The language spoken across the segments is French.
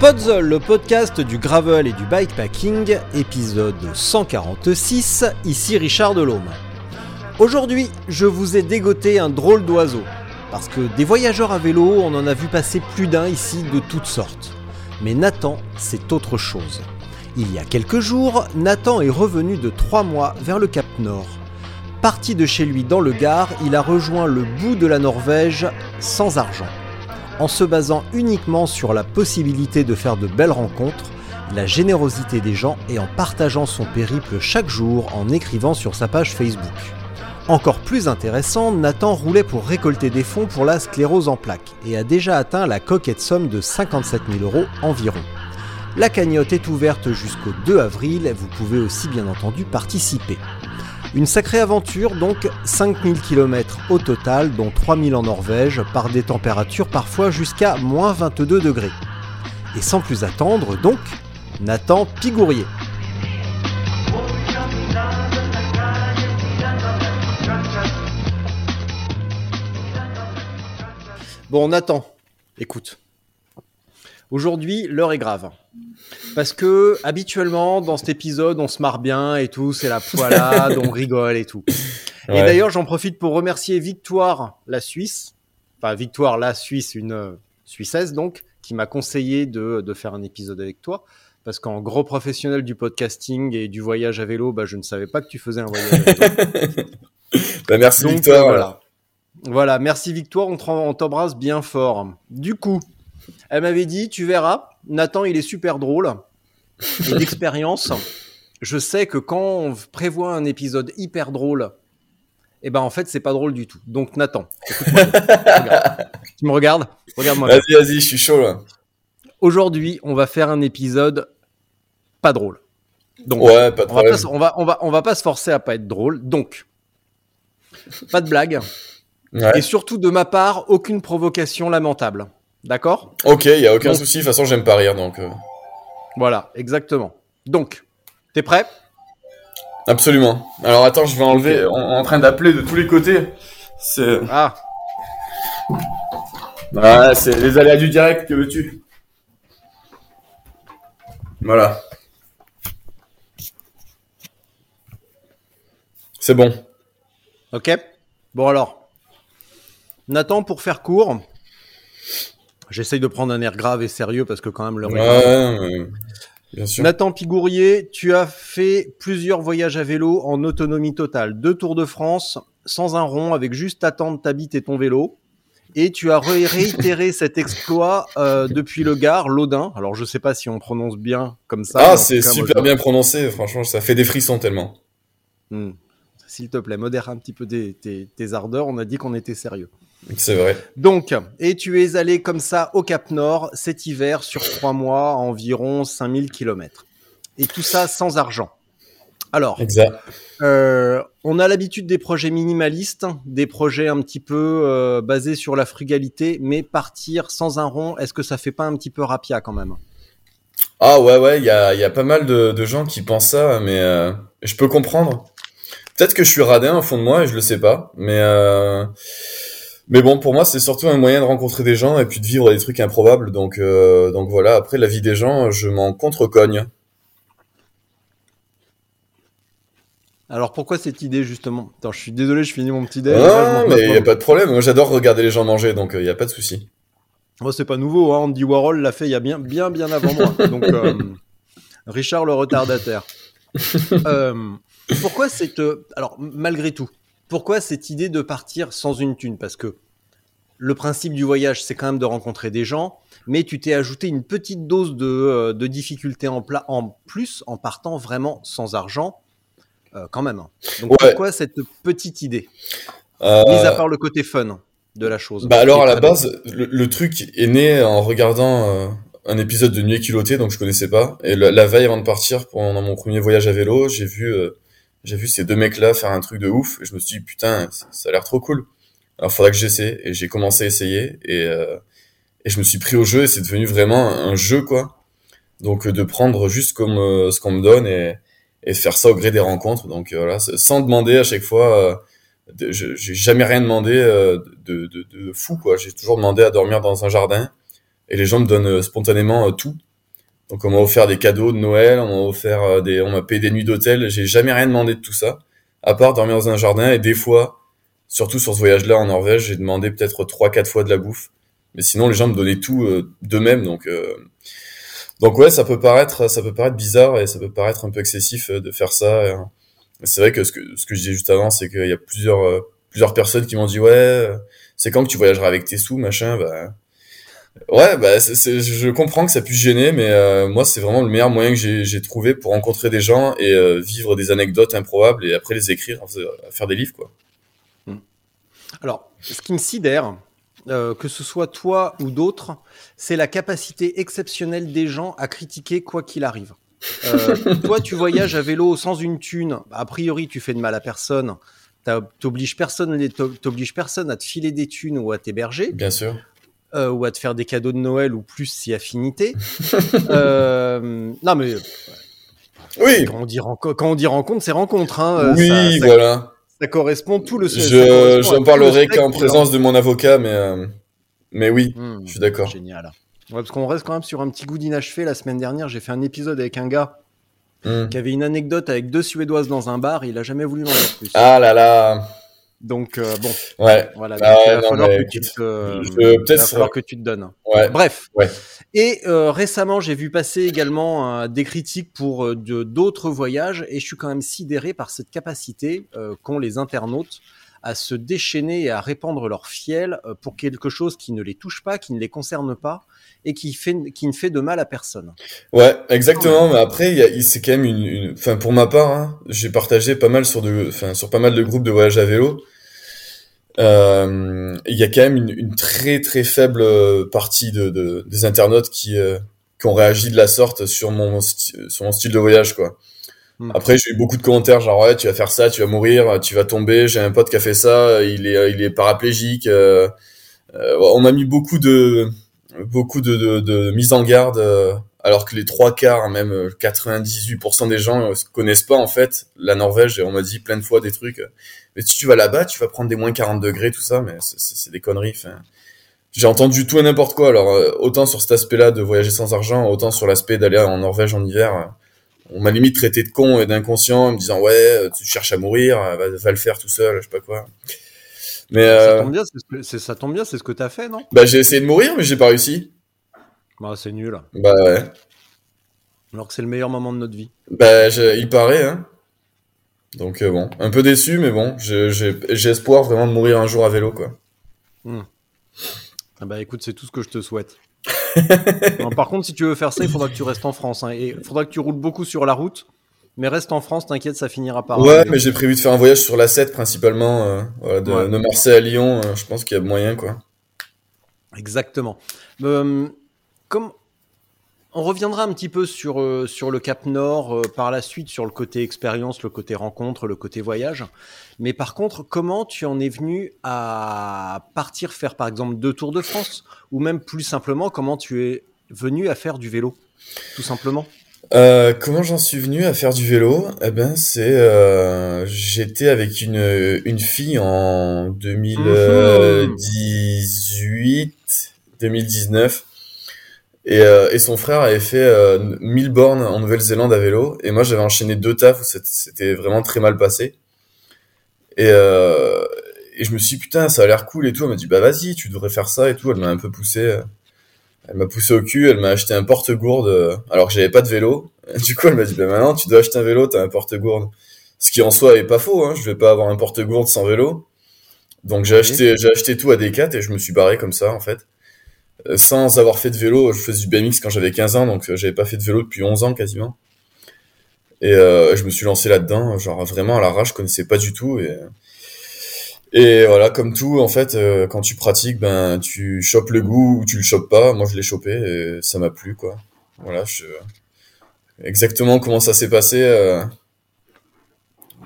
Spots, le podcast du gravel et du bikepacking, épisode 146, ici Richard Delhomme. Aujourd'hui, je vous ai dégoté un drôle d'oiseau, parce que des voyageurs à vélo, on en a vu passer plus d'un ici de toutes sortes. Mais Nathan, c'est autre chose. Il y a quelques jours, Nathan est revenu de trois mois vers le Cap Nord. Parti de chez lui dans le Gard, il a rejoint le bout de la Norvège sans argent. En se basant uniquement sur la possibilité de faire de belles rencontres, la générosité des gens et en partageant son périple chaque jour en écrivant sur sa page Facebook. Encore plus intéressant, Nathan roulait pour récolter des fonds pour la sclérose en plaques et a déjà atteint la coquette somme de 57 000 euros environ. La cagnotte est ouverte jusqu'au 2 avril, vous pouvez aussi bien entendu participer. Une sacrée aventure donc, 5000 km au total, dont 3000 en Norvège, par des températures parfois jusqu'à moins 22 degrés. Et sans plus attendre donc, Nathan Pigourier. Bon Nathan, écoute. Aujourd'hui, l'heure est grave. Parce que habituellement, dans cet épisode, on se marre bien et tout, c'est la poilade, on rigole et tout. Et d'ailleurs, j'en profite pour remercier Victoire, la Suisse, enfin Victoire, la Suisse, une euh, Suissesse donc, qui m'a conseillé de, de faire un épisode avec toi. Parce qu'en gros professionnel du podcasting et du voyage à vélo, bah, je ne savais pas que tu faisais un voyage à vélo. Bah, merci Donc, Victor. euh, voilà. Voilà, merci Victoire, on t'embrasse bien fort. Du coup, elle m'avait dit, tu verras, Nathan, il est super drôle. Et d'expérience, je sais que quand on prévoit un épisode hyper drôle, eh ben en fait, c'est pas drôle du tout. Donc Nathan, écoute-moi tu me regardes? Regarde-moi. Vas-y, vas-y, je suis chaud là. Aujourd'hui, on va faire un épisode pas drôle. Donc, Ouais, pas de on va, pas, on, va, on, va, on va pas se forcer à pas être drôle. Donc, pas de blague. Ouais. Et surtout, de ma part, aucune provocation lamentable. D'accord? Ok, y a aucun Donc- souci. De toute façon, j'aime pas rire donc. euh, Voilà, exactement. Donc, t'es prêt? Absolument. Alors attends, je vais enlever. On on est en train d'appeler de tous les côtés. C'est. Ah, Ah, c'est les aléas du direct. Que veux-tu? Voilà. C'est bon. ok. Bon alors, Nathan, pour faire court, j'essaye de prendre un air grave et sérieux parce que quand même le Ouais, ouais, bien sûr. Nathan Pigourier, tu as fait plusieurs voyages à vélo en autonomie totale. Deux Tours de France, sans un rond, avec juste ta tente, ta bite et ton vélo. Et tu as ré- réitéré cet exploit euh, depuis le Gard, l'Audin. Alors je sais pas si on prononce bien comme ça. Ah, c'est super bien prononcé. Franchement, ça fait des frissons tellement. Hmm. S'il te plaît, modère un petit peu tes, tes- tes ardeurs. On a dit qu'on était sérieux. C'est vrai. Donc, et tu es allé comme ça au Cap Nord cet hiver sur trois mois, à environ 5000 km. Et tout ça sans argent. Alors, Exact. Euh, on a l'habitude des projets minimalistes, des projets un petit peu euh, basés sur la frugalité, mais partir sans un rond, est-ce que ça fait pas un petit peu rapia quand même? Ah ouais, ouais, il y a, il y a pas mal de, de gens qui pensent ça, mais euh, je peux comprendre. Peut-être que je suis radin au fond de moi et je le sais pas, mais euh, mais bon, pour moi, c'est surtout un moyen de rencontrer des gens et puis de vivre des trucs improbables. Donc euh, donc voilà. Après, la vie des gens, je m'en contre-cogne. Alors pourquoi cette idée justement? Attends, je suis désolé, je finis mon petit dé. Ah, mais il y a pas de problème. Moi, j'adore regarder les gens manger, donc il y a pas de souci. Moi, c'est pas nouveau, hein. Andy Warhol l'a fait il y a bien, bien, bien avant moi. Donc, euh, Richard le retardataire. Euh, pourquoi cette, euh, alors malgré tout, pourquoi cette idée de partir sans une thune? Parce que le principe du voyage, c'est quand même de rencontrer des gens, mais tu t'es ajouté une petite dose de, euh, de difficulté en, pla- en plus en partant vraiment sans argent, euh, quand même. Donc Ouais. pourquoi cette petite idée? Euh, Mis à part le côté fun de la chose. Bah alors à la base, le, le truc est né en regardant euh, un épisode de Nuit culotté, donc je connaissais pas. Et la, la veille avant de partir pendant mon premier voyage à vélo, j'ai vu euh, j'ai vu ces deux mecs-là faire un truc de ouf. Et je me suis dit putain, ça, a l'air trop cool. Alors faudra que j'essaie. Et j'ai commencé à essayer et euh, et je me suis pris au jeu et c'est devenu vraiment un jeu quoi. Donc euh, de prendre juste comme euh, ce qu'on me donne et et faire ça au gré des rencontres. Donc euh, voilà, sans demander à chaque fois. euh, j'ai jamais rien demandé euh, de, de, de fou quoi. J'ai toujours demandé à dormir dans un jardin et les gens me donnent spontanément tout. Donc on m'a offert des cadeaux de Noël, on m'a offert euh, des, on m'a payé des nuits d'hôtel. J'ai jamais rien demandé de tout ça, à part dormir dans un jardin et des fois, surtout sur ce voyage-là en Norvège, j'ai demandé peut-être trois quatre fois de la bouffe. Mais sinon les gens me donnaient tout euh, d'eux-mêmes donc. euh, donc ouais, ça peut paraître, ça peut paraître bizarre et ça peut paraître un peu excessif euh, de faire ça. euh. C'est vrai que ce que ce que je disais juste avant, c'est qu'il y a plusieurs plusieurs personnes qui m'ont dit ouais, c'est quand que tu voyageras avec tes sous, machin? Bah ouais, bah je comprends que ça puisse gêner, mais euh, moi c'est vraiment le meilleur moyen que j'ai trouvé pour rencontrer des gens et euh, vivre des anecdotes improbables et après les écrire, faire des livres quoi. Alors, ce qui me sidère, euh, que ce soit toi ou d'autres, c'est la capacité exceptionnelle des gens à critiquer quoi qu'il arrive. Euh, toi, tu voyages à vélo sans une thune. A priori, tu fais de mal à personne. T'obliges personne, t'obliges personne à te filer des thunes ou à t'héberger, Bien sûr. Euh, ou à te faire des cadeaux de Noël ou plus si affinité. Euh, non, mais Oui. quand on dit, renco- quand on dit rencontre, c'est rencontre. Hein. Oui, Ça- ça, voilà. ça correspond tout le. Je j'en parlerai le qu'en spectre. présence de mon avocat, mais euh, mais oui, Hmm. je suis d'accord. Génial. Ouais, parce qu'on reste quand même sur un petit goût d'inachevé. La semaine dernière, j'ai fait un épisode avec un gars Hmm. qui avait une anecdote avec deux Suédoises dans un bar et il a jamais voulu m'en dire plus. Ah là là. Donc, euh, bon, Ouais. voilà. Ah il va non, falloir mais que tu te, je- il peut-être va ça- falloir que tu te donnes. Ouais. Bref. Ouais. Et euh, récemment, j'ai vu passer également euh, des critiques pour d'autres voyages et je suis quand même sidéré par cette capacité qu'ont les internautes à se déchaîner et à répandre leur fiel euh, pour quelque chose qui ne les touche pas, qui ne les concerne pas et qui, fait, qui ne fait de mal à personne. Ouais, exactement. Mais après, c'est quand même une, une- enfin, pour ma part, hein, j'ai partagé pas mal sur de, enfin, sur pas mal de groupes de voyage à vélo. Euh, il y a quand même une, une très très faible euh, partie de, de- des internautes qui, euh, qui ont réagi de la sorte sur mon, sur mon style de voyage, quoi. Hmm. Après, j'ai eu beaucoup de commentaires, genre ouais, tu vas faire ça, tu vas mourir, tu vas tomber. J'ai un pote qui a fait ça, il est, il est paraplégique. euh, euh, on m'a mis beaucoup de, beaucoup de, de, de mise en garde, euh, alors que les trois quarts, même euh, 98% des gens euh, connaissent pas en fait la Norvège. Et on m'a dit plein de fois des trucs. euh, Mais si tu vas là-bas, tu vas prendre des moins 40 degrés, tout ça. Mais c'est- des conneries. J'ai entendu tout et n'importe quoi. Alors euh, autant sur cet aspect-là de voyager sans argent, autant sur l'aspect d'aller en Norvège en hiver. On m'a limite traité de con et d'inconscient en me disant ouais, euh, tu cherches à mourir, euh, va, va le faire tout seul, je sais pas quoi. Mais Ça euh, tombe bien, c'est ce que, c'est- ça tombe bien, c'est ce que t'as fait, non? bah j'ai essayé de mourir, mais j'ai pas réussi. bah, C'est nul. Bah ouais. Alors que c'est le meilleur moment de notre vie. Bah, je- il paraît, hein. Donc euh, bon, un peu déçu, mais bon, j'ai espoir vraiment de mourir un jour à vélo, quoi. Ah bah écoute, c'est tout ce que je te souhaite. Non, par contre, si tu veux faire ça, il faudra que tu restes en France. hein, et il faudra que tu roules beaucoup sur la route. Mais reste en France, t'inquiète, ça finira par. ouais, mais j'ai prévu de faire un voyage sur la 7 principalement, euh, voilà, de, Ouais. de Marseille à Lyon. euh, je pense qu'il y a moyen, quoi. Exactement. Euh, comme on reviendra un petit peu sur, euh, sur le Cap Nord euh, par la suite, sur le côté expérience, le côté rencontre, le côté voyage. Mais par contre, comment tu en es venu à partir faire par exemple deux tours de France Ou même plus simplement, comment tu es venu à faire du vélo Tout simplement? Euh, comment j'en suis venu à faire du vélo? Eh ben, c'est euh, j'étais avec une une fille en 2018, 2019, et euh, et son frère avait fait euh, 1000 bornes en Nouvelle-Zélande à vélo, et moi j'avais enchaîné deux tafs où c'était- vraiment très mal passé. Et euh, et je me suis dit, putain, ça a l'air cool et tout. Elle m'a dit, bah vas-y, tu devrais faire ça et tout. Elle m'a un peu poussé. Elle m'a poussé au cul, elle m'a acheté un porte-gourde euh, alors que j'avais pas de vélo. Du coup, elle m'a dit bah maintenant tu dois acheter un vélo, t'as un porte-gourde. Ce qui en soi est pas faux, hein. Je vais pas avoir un porte-gourde sans vélo. Donc j'ai acheté j'ai acheté tout à Decat et je me suis barré comme ça en fait. Euh, sans avoir fait de vélo. Je faisais du BMX quand j'avais 15 ans, donc j'avais pas fait de vélo depuis 11 ans quasiment. Et je me suis lancé là-dedans, genre vraiment à l'arrache, je connaissais pas du tout. Et, voilà, comme tout, en fait, quand tu pratiques, ben tu chopes le goût ou tu le chopes pas. Moi, je l'ai chopé et ça m'a plu, quoi. Voilà, je... exactement comment ça s'est passé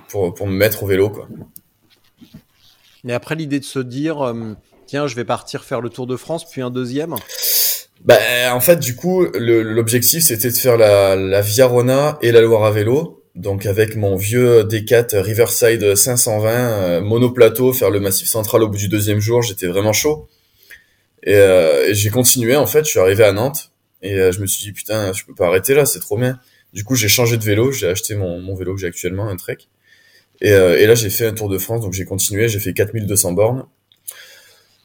pour, pour me mettre au vélo, quoi. Et après, l'idée de se dire, euh, tiens, je vais partir faire le Tour de France, puis un deuxième bah, En fait, du coup, l'objectif, c'était de faire la, la Via Rona et la Loire à vélo. Donc avec mon vieux D4 Riverside 520 euh, monoplateau, faire le massif central au bout du deuxième jour, j'étais vraiment chaud. Et, euh, j'ai continué en fait, je suis arrivé à Nantes et je me suis dit putain, je peux pas arrêter là, c'est trop bien. Du coup, j'ai changé de vélo, j'ai acheté mon, vélo que j'ai actuellement, un Trek. Et, euh, et là, j'ai fait un Tour de France, donc j'ai continué, j'ai fait 4200 bornes.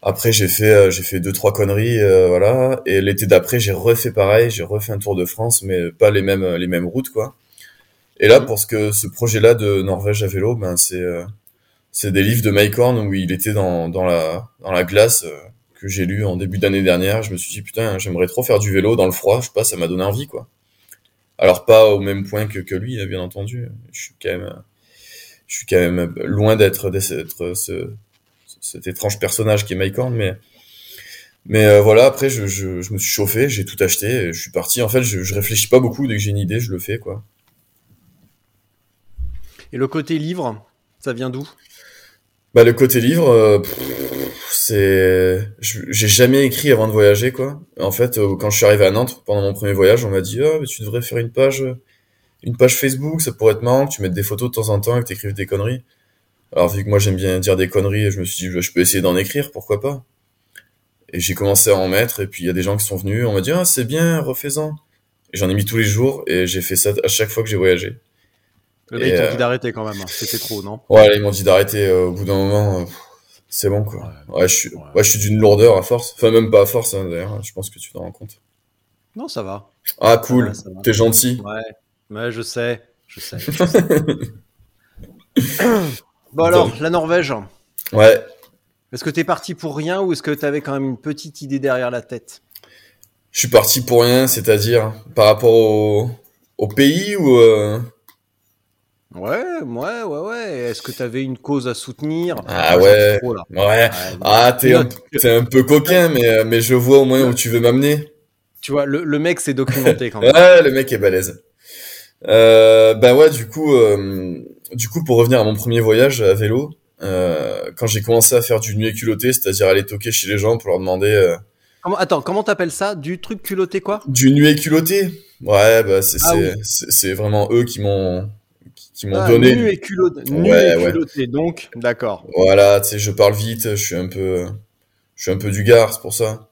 Après, j'ai fait, euh, j'ai fait deux trois conneries, euh, voilà. Et l'été d'après, j'ai refait pareil, j'ai refait un Tour de France, mais pas les mêmes, les mêmes routes, quoi. Et là, pour ce que ce projet-là de Norvège à vélo, ben c'est, c'est des livres de Mike Horn où il était dans, dans la, dans la glace que j'ai lu en début d'année dernière. Je me suis dit putain, j'aimerais trop faire du vélo dans le froid. Je sais pas, ça m'a donné envie, quoi. Alors pas au même point que, que lui, bien entendu. Je suis quand même je suis quand même loin d'être ce, cet étrange personnage qui est Mike Horn, mais mais euh, voilà. Après, je, je, je, me suis chauffé, j'ai tout acheté, et je suis parti. En fait, je, je réfléchis pas beaucoup dès que j'ai une idée, je le fais quoi. Et le côté livre, ça vient d'où? Bah le côté livre, euh, c'est, j'ai jamais écrit avant de voyager quoi. En fait, euh, quand je suis arrivé à Nantes pendant mon premier voyage, on m'a dit oh, mais tu devrais faire une page une page Facebook, ça pourrait être marrant que tu mettes des photos de temps en temps et que tu écrives des conneries. Alors vu que moi j'aime bien dire des conneries, je me suis dit bah, je peux essayer d'en écrire, pourquoi pas. Et j'ai commencé à en mettre et puis il y a des gens qui sont venus, on m'a dit ah c'est bien, refais-en. J'en ai mis tous les jours et j'ai fait ça à chaque fois que j'ai voyagé. Le mec t'a dit d'arrêter quand même, hein. c'était trop, non? Ouais, ils m'ont dit d'arrêter euh, au bout d'un moment. Euh, c'est bon quoi. Ouais, je suis, ouais. je suis d'une lourdeur à force. Enfin même pas à force hein, d'ailleurs. Je pense que tu t'en rends compte. Non, ça va. Ah cool. T'es gentil. Ouais. Ouais, je sais, je sais. bon alors, la Norvège. Ouais. Est-ce que t'es parti pour rien ou est-ce que t'avais quand même une petite idée derrière la tête? Je suis parti pour rien, c'est-à-dire par rapport au, au pays ou euh... Ouais, ouais, ouais, ouais. Est-ce que t'avais une cause à soutenir? Ah ouais. ouais. Ah, t'es un, un, peu coquin, mais, euh, mais je vois au moins où tu veux m'amener. Tu vois, le, le mec s'est documenté quand même. ouais, le mec est balèze. Euh, bah ouais, du coup, euh, du coup, pour revenir à mon premier voyage à vélo, euh, quand j'ai commencé à faire du nuet culotté, c'est-à-dire aller toquer chez les gens pour leur demander. Euh, comment, attends, comment t'appelles ça? Du truc culotté quoi? Du nuet culotté. Ouais, bah c'est ah, c'est vraiment eux qui m'ont qui m'ont ah, donné. Nu et culotté. Nu ouais, et culotté, donc d'accord. Voilà, tu sais, je parle vite, je suis un peu, je suis un peu du gars, c'est pour ça.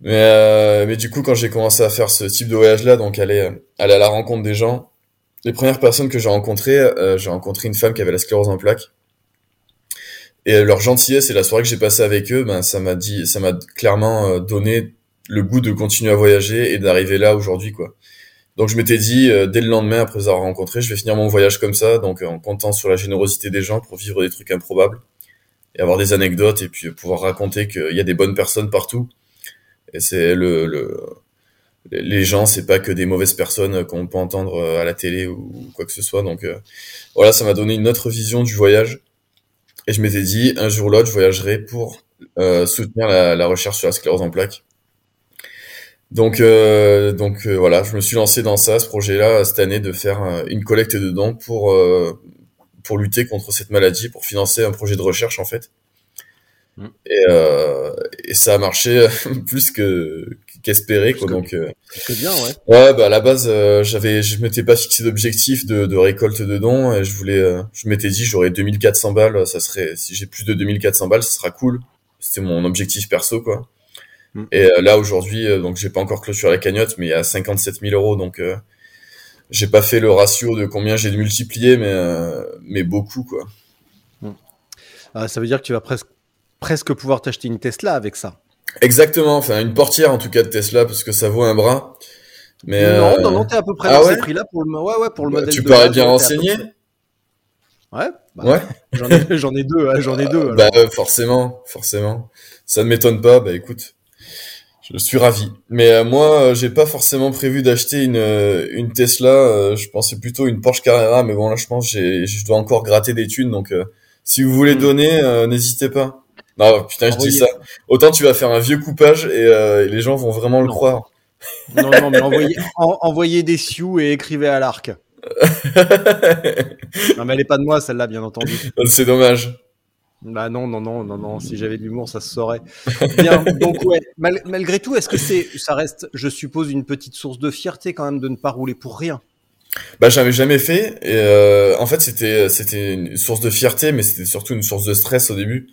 Mais, euh, mais du coup, quand j'ai commencé à faire ce type de voyage-là, donc aller, aller à la rencontre des gens, les premières personnes que j'ai rencontrées, euh, j'ai rencontré une femme qui avait la sclérose en plaques. Et leur gentillesse et la soirée que j'ai passée avec eux, ben ça m'a dit, ça m'a clairement euh, donné le goût de continuer à voyager et d'arriver là aujourd'hui, quoi. Donc je m'étais dit euh, dès le lendemain après avoir rencontrés, je vais finir mon voyage comme ça, donc en comptant sur la générosité des gens pour vivre des trucs improbables et avoir des anecdotes et puis pouvoir raconter qu'il y a des bonnes personnes partout et c'est le, le, les gens, c'est pas que des mauvaises personnes qu'on peut entendre euh, à la télé ou quoi que ce soit. Donc euh, voilà, ça m'a donné une autre vision du voyage. Et je m'étais dit, un jour ou l'autre, je voyagerai pour euh, soutenir la, la, recherche sur la sclérose en plaques. Donc, euh, donc voilà, je me suis lancé dans ça, ce projet-là, cette année, de faire une collecte de dons pour pour lutter contre cette maladie, pour financer un projet de recherche en fait. Mm. Et, euh, et, ça a marché plus que qu'espéré quoi. Donc euh, bien ouais. Ouais bah à la base euh, j'avais je m'étais pas fixé d'objectif de, de, récolte de dons et je voulais euh, je m'étais dit j'aurais 2400 balles ça serait si j'ai plus de 2400 balles ça sera cool. C'était mon objectif perso quoi. Mm. Et là aujourd'hui donc j'ai pas encore clôturé la cagnotte mais il y a 57 000 euros donc j'ai pas fait le ratio de combien j'ai multiplié mais mais beaucoup quoi. Mm. Ah, ça veut dire que tu vas presque presque pouvoir t'acheter une Tesla avec ça. Exactement, enfin une portière en tout cas de Tesla parce que ça vaut un bras. Mais non, euh... non, non, t'es à peu près ah dans ouais ces prix-là pour le, ouais, ouais, pour le bah, modèle. Tu parais bien renseigné. Ouais. Bah, ouais. J'en ai, j'en ai deux, hein, j'en ai deux. Bah euh, forcément, forcément. Ça ne m'étonne pas. Bah écoute, Je suis ravi. Mais euh, moi, euh, j'ai pas forcément prévu d'acheter une, euh, une Tesla. euh, je pensais plutôt une Porsche Carrera. Mais bon, là, je pense que j'ai- je dois encore gratter des thunes. Donc, euh, si vous voulez Mm. donner, euh, n'hésitez pas. Non, putain, je dis ça. Autant tu vas faire un vieux coupage et, euh, et les gens vont vraiment le croire. Non, non, mais envoyez, en- envoyez des sioux et écrivez à l'arc. Non, mais elle est pas de moi, celle-là, bien entendu. C'est dommage. Bah non, non, non, non, non. Si j'avais de l'humour, ça se saurait. Bien. Donc ouais. mal- malgré tout, est-ce que c'est, ça reste, je suppose, une petite source de fierté quand même de ne pas rouler pour rien? Bah, j'avais jamais fait. Et euh, en fait, c'était c'était une source de fierté, mais c'était surtout une source de stress au début.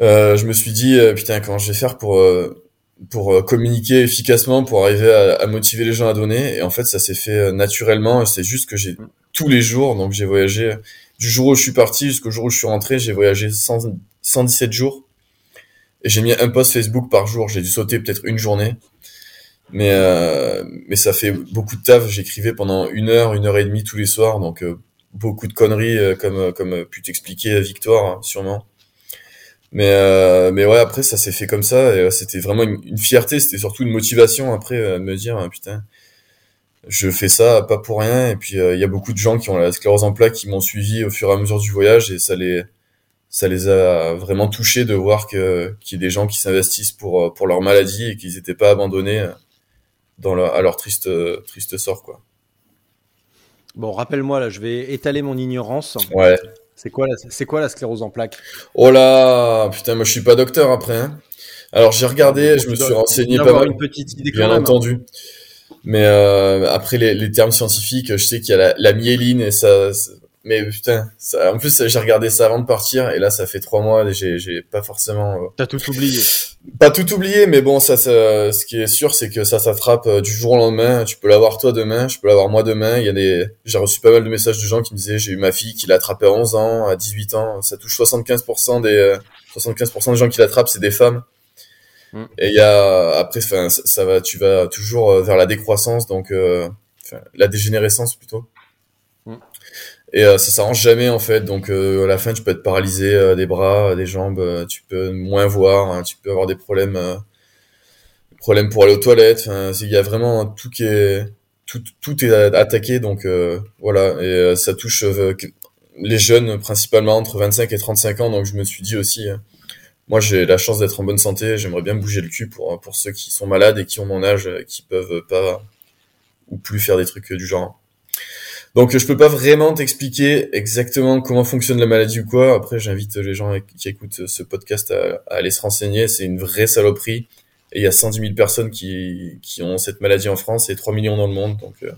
Euh, je me suis dit, euh, putain, comment je vais faire pour euh, pour communiquer efficacement, pour arriver à, à motiver les gens à donner. Et en fait, ça s'est fait naturellement. C'est juste que j'ai tous les jours, donc j'ai voyagé du jour où je suis parti jusqu'au jour où je suis rentré, j'ai voyagé 100 117 jours. Et j'ai mis un post Facebook par jour. J'ai dû sauter peut-être une journée. Mais euh, mais ça fait beaucoup de taf. J'écrivais pendant une heure, une heure et demie tous les soirs, donc euh, beaucoup de conneries euh, comme comme pu t'expliquer Victoire hein, sûrement. Mais euh, mais ouais après ça s'est fait comme ça et euh, c'était vraiment une, une fierté, c'était surtout une motivation après euh, de me dire ah, putain je fais ça pas pour rien et puis euh, il y a beaucoup de gens qui ont la sclérose en plaques qui m'ont suivi au fur et à mesure du voyage et ça les ça les a vraiment touchés de voir que qu'il y ait des gens qui s'investissent pour pour leur maladie et qu'ils n'étaient pas abandonnés dans leur, à leur triste triste sort quoi. Bon, rappelle-moi là, je vais étaler mon ignorance. Ouais. C'est quoi, la, c'est quoi la sclérose en plaques? Oh là, putain, moi je suis pas docteur après. Hein. Alors j'ai regardé, je me suis renseigné pas mal, une petite idée quand bien entendu. Mais euh, après les, les termes scientifiques, je sais qu'il y a la, la myéline et ça, mais putain, ça, en plus j'ai regardé ça avant de partir et là ça fait trois mois et j'ai j'ai pas forcément euh, T'as tout oublié. Pas tout oublié, mais bon ça, ça ce qui est sûr c'est que ça s'attrape euh, du jour au lendemain. Tu peux l'avoir toi demain, je peux l'avoir moi demain. Il y a des, j'ai reçu pas mal de messages de gens qui me disaient j'ai eu ma fille qui l'a attrapé à 11 ans, à 18 ans. Ça touche 75% des euh, 75% des gens qui l'attrapent c'est des femmes. Mm. Et il y a après, enfin ça, ça va, tu vas toujours euh, vers la décroissance, donc euh, la dégénérescence plutôt. Et euh, ça s'arrange jamais en fait, donc euh, à la fin tu peux être paralysé euh, des bras, des jambes, tu peux moins voir, hein, tu peux avoir des problèmes, problèmes pour aller aux toilettes. Il y a vraiment tout qui est tout, tout est attaqué, donc voilà. Et ça touche les jeunes principalement entre 25 et 35 ans, donc je me suis dit aussi. moi, j'ai la chance d'être en bonne santé. J'aimerais bien bouger le cul pour pour ceux qui sont malades et qui ont mon âge, qui peuvent pas ou plus faire des trucs du genre. Donc, je peux pas vraiment t'expliquer exactement comment fonctionne la maladie ou quoi. Après, j'invite les gens qui écoutent ce podcast à, aller se renseigner. C'est une vraie saloperie. Et il y a 110 000 personnes qui, qui ont cette maladie en France et 3 millions dans le monde. Donc, euh,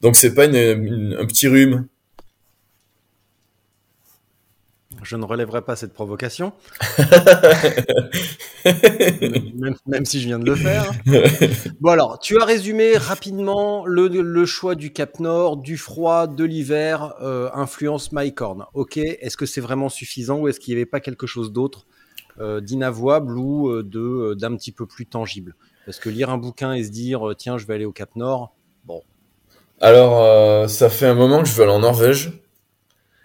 donc c'est pas une, une- un petit rhume. Je ne relèverai pas cette provocation, même, même si je viens de le faire. Bon alors, tu as résumé rapidement le, le choix du Cap Nord, du froid, de l'hiver, euh, influence Mycorn. Ok, est-ce que c'est vraiment suffisant ou est-ce qu'il n'y avait pas quelque chose d'autre euh, d'inavouable ou euh, de d'un petit peu plus tangible? Parce que lire un bouquin et se dire tiens je vais aller au Cap Nord, bon, Alors, ça fait un moment que je veux aller en Norvège.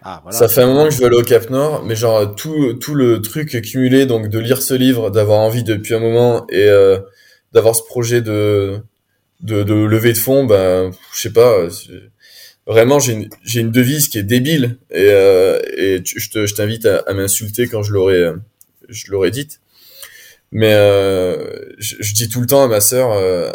Ah voilà. Ça fait un moment que je veux aller au Cap Nord, mais genre tout tout le truc cumulé, donc de lire ce livre, d'avoir envie depuis un moment et euh, d'avoir ce projet de de, de levée de fonds, ben je sais pas. Vraiment, j'ai une j'ai une devise qui est débile et euh, et je te je t'invite à, à m'insulter quand je l'aurai euh, je l'aurai dite. Mais euh, je, je dis tout le temps à ma sœur, euh,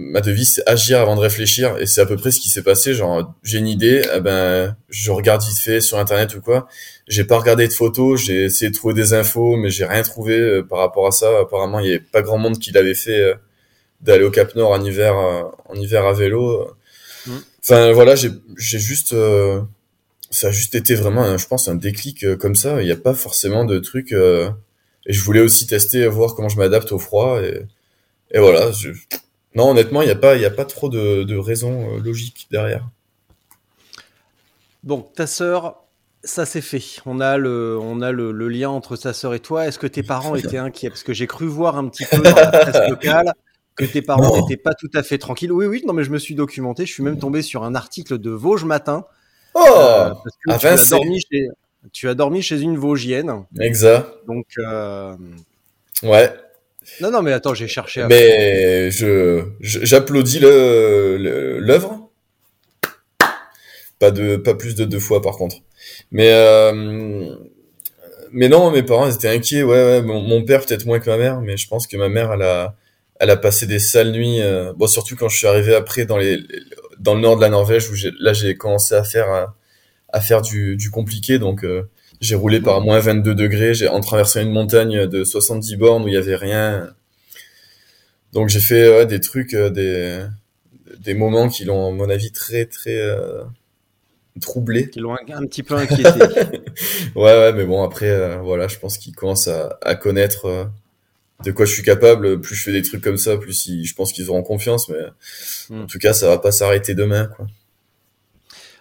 ma devise c'est agir avant de réfléchir. Et c'est à peu près ce qui s'est passé. Genre j'ai une idée eh ben je regarde vite fait sur internet ou quoi. J'ai pas regardé de photos j'ai essayé de trouver des infos mais j'ai rien trouvé euh, par rapport à ça. Apparemment il y avait pas grand monde qui l'avait fait euh, d'aller au Cap Nord en hiver euh, en hiver à vélo. Mm. enfin voilà j'ai j'ai juste euh, ça a juste été vraiment un- je pense un déclic euh, comme ça. Il n'y a pas forcément de truc euh, et je voulais aussi tester voir comment je m'adapte au froid. Et et voilà je, non, honnêtement, il n'y a pas, y a pas trop de, de raisons euh, logiques derrière. Bon, ta sœur, ça c'est fait. On a le, on a le, le lien entre ta sœur et toi. Est-ce que tes parents étaient inquiets? Parce que j'ai cru voir un petit peu dans la presse locale que tes parents n'étaient pas tout à fait tranquilles. Oui, oui, non, mais je me suis documenté. Je suis même tombé sur un article de Vosges Matin. Oh, euh, parce que à tu, as Vincennes. dormi chez, tu as dormi chez une Vosgienne. exact. Donc, euh, Ouais. Non, non, mais attends, j'ai cherché. À mais je j'applaudis l'œuvre. Pas de pas plus de deux fois par contre. Mais euh, mais non, mes parents ils étaient inquiets. Ouais, ouais mon, père peut-être moins que ma mère, mais je pense que ma mère elle a elle a passé des sales nuits. Euh, bon, surtout quand je suis arrivé après dans les dans le nord de la Norvège où là j'ai commencé à faire à, faire du, du compliqué. Donc euh, j'ai roulé par moins 22 degrés. J'ai en traversant une montagne de 70 bornes où il y avait rien. Donc j'ai fait ouais, des trucs, euh, des des moments qui l'ont, à mon avis, très très troublé. Qui l'ont un, petit peu inquiété. ouais, ouais, mais bon, après, euh, voilà, je pense qu'ils commencent à, à connaître euh, de quoi je suis capable. Plus je fais des trucs comme ça, plus je pense qu'ils auront confiance. Mais hmm. en tout cas, ça va pas s'arrêter demain, quoi.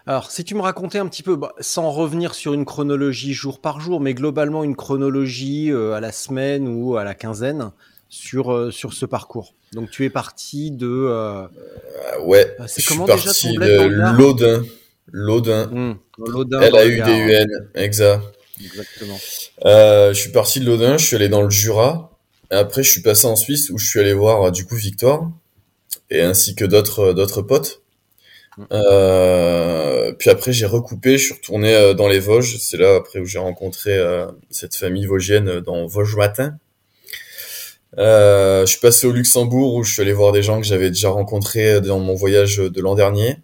Alors, si tu me racontais un petit peu, bah, sans revenir sur une chronologie jour par jour, mais globalement une chronologie euh, à la semaine ou à la quinzaine sur, sur ce parcours. Donc, tu es parti de. ouais, je suis parti de l'Audin. Mmh, L-A-U-D-U-N, exact. Exactement. Euh, je suis parti de Lodin, je suis allé dans le Jura. Et après, je suis passé en Suisse où je suis allé voir du coup Victoire et ainsi que d'autres d'autres potes. Euh, puis après, j'ai recoupé, je suis retourné euh, dans les Vosges. C'est là après où j'ai rencontré euh, cette famille vosgienne dans Vosges matin. je suis passé au Luxembourg où je suis allé voir des gens que j'avais déjà rencontrés dans mon voyage de l'an dernier.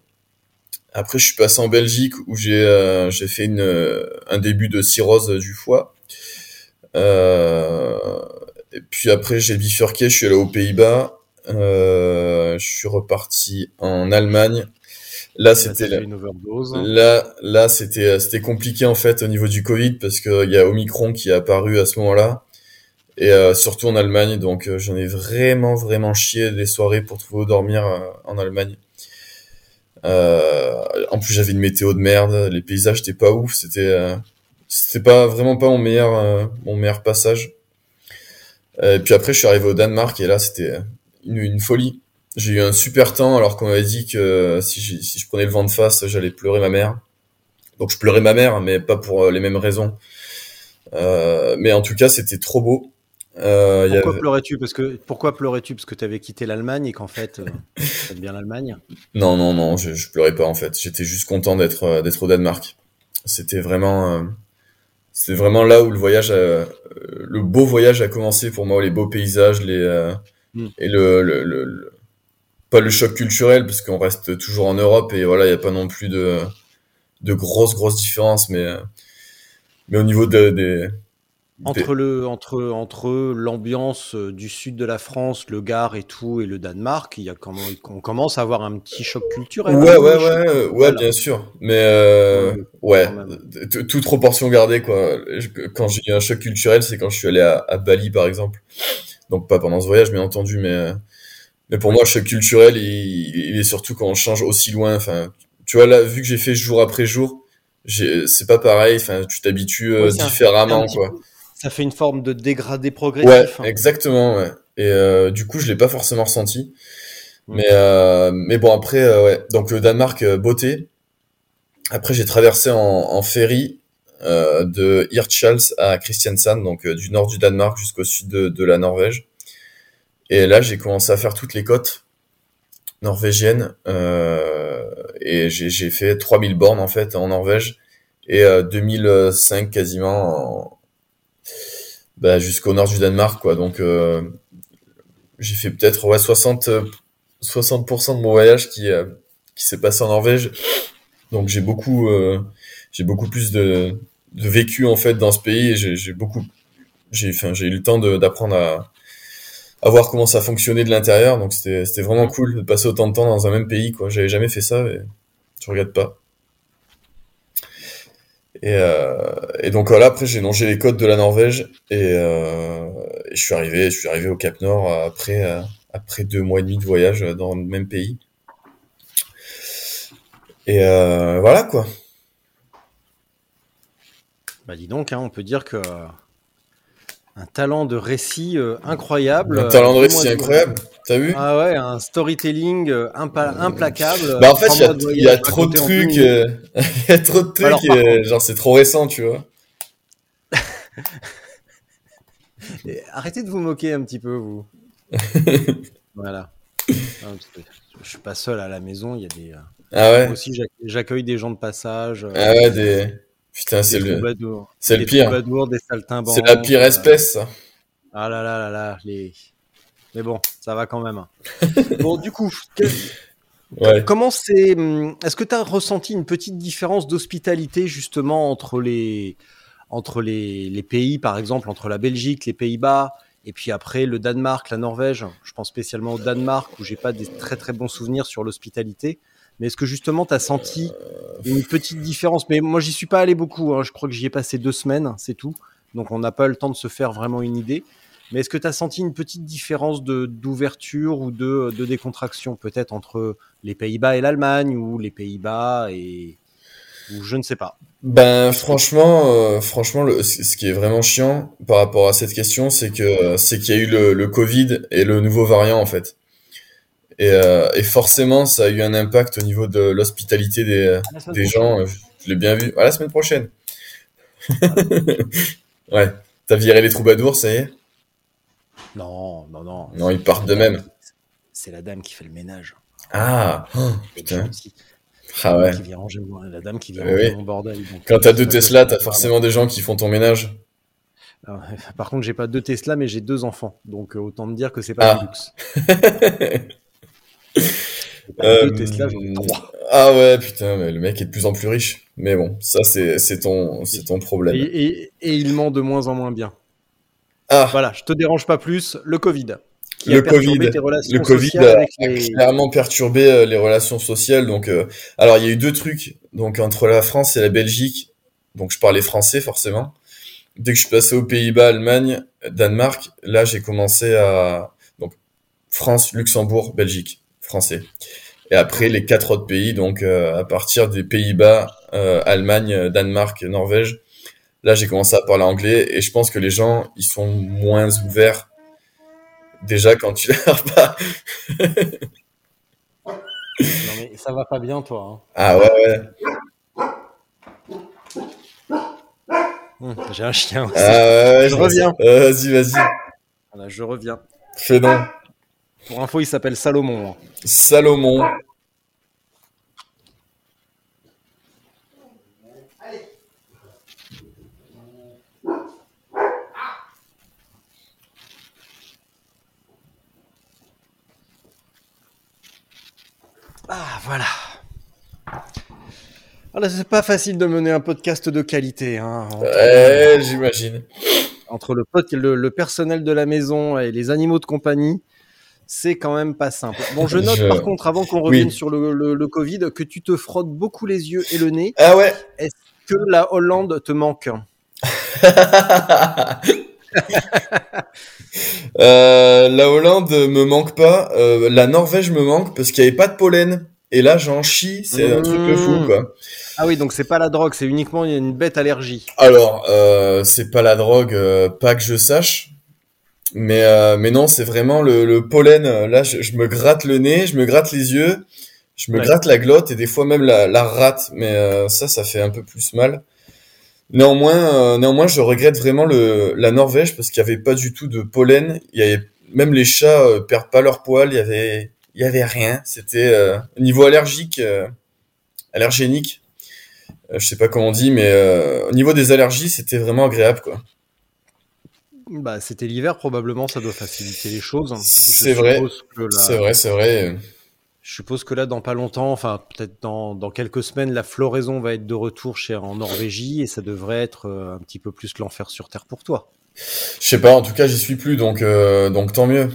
Après, je suis passé en Belgique où j'ai euh, j'ai fait une, euh, un début de cirrhose du foie. Euh, et puis après, j'ai bifurqué, je suis allé aux Pays-Bas. Euh, je suis reparti en Allemagne. Là, c'était là, là, là, c'était c'était compliqué en fait au niveau du Covid parce qu'il y a Omicron qui est apparu à ce moment-là et euh, surtout en Allemagne. Donc, j'en ai vraiment vraiment chié des soirées pour trouver où dormir en Allemagne. Euh, en plus, j'avais une météo de merde. Les paysages étaient pas ouf. C'était euh, c'était pas vraiment pas mon meilleur euh, mon meilleur passage. Et puis après, je suis arrivé au Danemark et là, c'était une, une folie. J'ai eu un super temps alors qu'on m'avait dit que si, si je prenais le vent de face, j'allais pleurer ma mère. Donc je pleurais ma mère, mais pas pour les mêmes raisons. Euh, mais en tout cas, c'était trop beau. Euh, pourquoi pleurais-tu? Parce que pourquoi pleurais-tu? Parce que tu avais quitté l'Allemagne et qu'en fait, euh, bien l'Allemagne? Non, non, non, je, je pleurais pas en fait. J'étais juste content d'être euh, d'être au Danemark. C'était vraiment, euh, c'était vraiment là où le voyage, le beau voyage a commencé pour moi. Les beaux paysages, les hmm. et le, le, le, pas le choc culturel parce qu'on reste toujours en Europe et voilà, il y a pas non plus de de grosses grosses différences, mais mais au niveau de, des entre le entre entre l'ambiance euh, du sud de la France, le Gard et tout, et le Danemark, il y a comment on commence à avoir un petit choc culturel. Ouais, ouais, ouais, ouais, bien sûr. Mais euh, ouais, toute proportion gardée quoi. Quand j'ai eu un choc culturel, c'est quand je suis allé à, Bali par exemple. Donc pas pendant ce voyage, bien entendu, mais euh, mais pour moi, le choc culturel, il, est surtout quand on change aussi loin. Enfin, tu vois là, vu que j'ai fait jour après jour, c'est pas pareil. Enfin, tu t'habitues euh, différemment quoi ça fait une forme de dégradé progressif. Ouais, hein. exactement. Ouais. Et euh, du coup, je l'ai pas forcément ressenti. Mm. Mais euh, mais bon après, euh, ouais. Donc le Danemark, beauté. Après, j'ai traversé en, en ferry de Hirtshals à Kristiansand, donc du nord du Danemark jusqu'au sud de, de, la Norvège. Et là, j'ai commencé à faire toutes les côtes norvégiennes. et j'ai fait 3000 bornes en fait en Norvège et 2005 quasiment en, bah, jusqu'au nord du Danemark, quoi. Donc, euh, j'ai fait peut-être ouais, 60, 60% de mon voyage qui, euh, qui s'est passé en Norvège. Donc, j'ai beaucoup, euh, j'ai beaucoup plus de, de vécu en fait dans ce pays et j'ai beaucoup, j'ai, enfin, j'ai eu le temps d'apprendre à, à voir comment ça fonctionnait de l'intérieur. Donc, c'était, vraiment cool de passer autant de temps dans un même pays, quoi. J'avais jamais fait ça et je regrette pas. Et, euh, et donc voilà, après j'ai longé les côtes de la Norvège et, euh, et, je suis arrivé, je suis arrivé au Cap Nord après euh, après deux mois et demi de voyage dans le même pays. Et euh, voilà quoi. Bah dis donc, hein, on peut dire que un talent de récit euh, incroyable. Un talent de récit incroyable, t'as vu Ah ouais, un storytelling euh, implacable. Bah en fait, il y, a, trop de trucs, euh, il y a trop de trucs, genre c'est trop récent, tu vois. Et arrêtez de vous moquer un petit peu, vous. voilà. Je suis pas seul à la maison, il y a des. euh, Ah ouais. Moi aussi, j'ac- j'accueille des gens de passage. euh, Ah ouais, des. Putain, c'est le. c'est le pire. C'est la pire euh, espèce, ça. Ah là là là là, les. Mais bon, ça va quand même. hein. bon, du coup, que- Ouais. comment c'est. hum, Est-ce que tu as ressenti une petite différence d'hospitalité justement entre les entre les, les pays, par exemple, entre la Belgique, les Pays-Bas, et puis après le Danemark, la Norvège? Je pense spécialement au Danemark où j'ai pas des très très bons souvenirs sur l'hospitalité. Mais est-ce que justement tu as senti une petite différence? Mais moi, j'y suis pas allé beaucoup. hein. Je crois que j'y ai passé deux semaines, c'est tout. Donc on n'a pas le temps de se faire vraiment une idée. Mais est-ce que tu as senti une petite différence d'ouverture ou de, de décontraction peut-être entre les Pays-Bas et l'Allemagne ou les Pays-Bas et je ne sais pas? Ben franchement, euh, franchement, ce qui est vraiment chiant par rapport à cette question, c'est que c'est qu'il y a eu le, le Covid et le nouveau variant en fait. Et, euh, et forcément, ça a eu un impact au niveau de l'hospitalité des, des gens. euh, Je l'ai bien vu. À la semaine prochaine. ouais. T'as viré les troubadours, ça y est? Non, non, non. Non, ils partent de même. C'est la dame qui fait le ménage. Ah, oh, putain. Ah ouais. qui vient ranger la dame qui vient Oui, ranger oui. mon bordel. donc, Quand euh, t'as deux ça, Tesla, t'as forcément des gens qui font ton ménage. Alors, Par contre, j'ai pas deux Tesla, mais j'ai deux enfants. Donc, euh, autant me dire que c'est pas Ah. du luxe. Euh, Tesla, j'en ai trois. Ah ouais, putain, mais le mec est de plus en plus riche. Mais bon, ça c'est ton ton problème. Et, et- et il ment de moins en moins bien. Ah, Voilà, je te dérange pas plus. Le Covid. Qui Le a Covid. tes relations le Covid a, les- clairement perturbé euh, les relations sociales. Donc, euh, alors il y a eu deux trucs. Donc entre la France et la Belgique, donc je parlais français forcément. Dès que je suis passé aux Pays-Bas, Allemagne, Danemark, là j'ai commencé à donc France, Luxembourg, Belgique, français. Et après les quatre autres pays, donc euh, à partir des Pays-Bas, euh, Allemagne, Danemark, Norvège, là j'ai commencé à parler anglais et je pense que les gens ils sont moins ouverts déjà quand tu leur parles. Non mais ça va pas bien toi. hein. Ah ouais ouais. Hum, J'ai un chien aussi. Ah ouais, Je reviens. Euh, vas-y vas-y. Voilà, je reviens. Fais donc. Pour info, il s'appelle Salomon. hein. Salomon. Ah voilà. Voilà, c'est pas facile de mener un podcast de qualité. Hein, entre, Ouais, j'imagine. entre le, pod- le, le personnel de la maison et les animaux de compagnie, c'est quand même pas simple. Bon, je note Je- par contre, avant qu'on revienne Oui. sur le, le- le Covid, que tu te frottes beaucoup les yeux et le nez, Ah ouais. que la Hollande te manque. Euh, la Hollande me manque pas. Euh, la Norvège me manque parce qu'il n'y avait pas de pollen. Et là, j'en chie. C'est un truc de fou, Mmh. quoi. Ah oui, donc c'est pas la drogue, c'est uniquement une bête allergie. Alors, euh, c'est pas la drogue, pas que je sache. Mais, euh, mais non, c'est vraiment le, le pollen. Euh, Là, je, je me gratte le nez, je me gratte les yeux, je me Ouais. gratte la glotte et des fois même la, la rate. Mais euh, ça, ça fait un peu plus mal. Néanmoins, euh, néanmoins, je regrette vraiment le, la Norvège parce qu'il y avait pas du tout de pollen. Il y avait même les chats perdent pas leur poil. Il y avait, il y avait rien. C'était euh, niveau allergique, euh, allergénique. Je sais pas comment on dit, mais euh, au niveau des allergies, c'était vraiment agréable, quoi. Bah, c'était l'hiver, probablement, ça doit faciliter les choses. C'est vrai. là- C'est vrai, c'est vrai. Je suppose que là, dans pas longtemps, enfin peut-être dans, dans quelques semaines, la floraison va être de retour chez en Norvégie et ça devrait être euh, un petit peu plus l'enfer sur terre pour toi, Je sais pas. En tout cas, j'y suis plus, donc euh, donc tant mieux.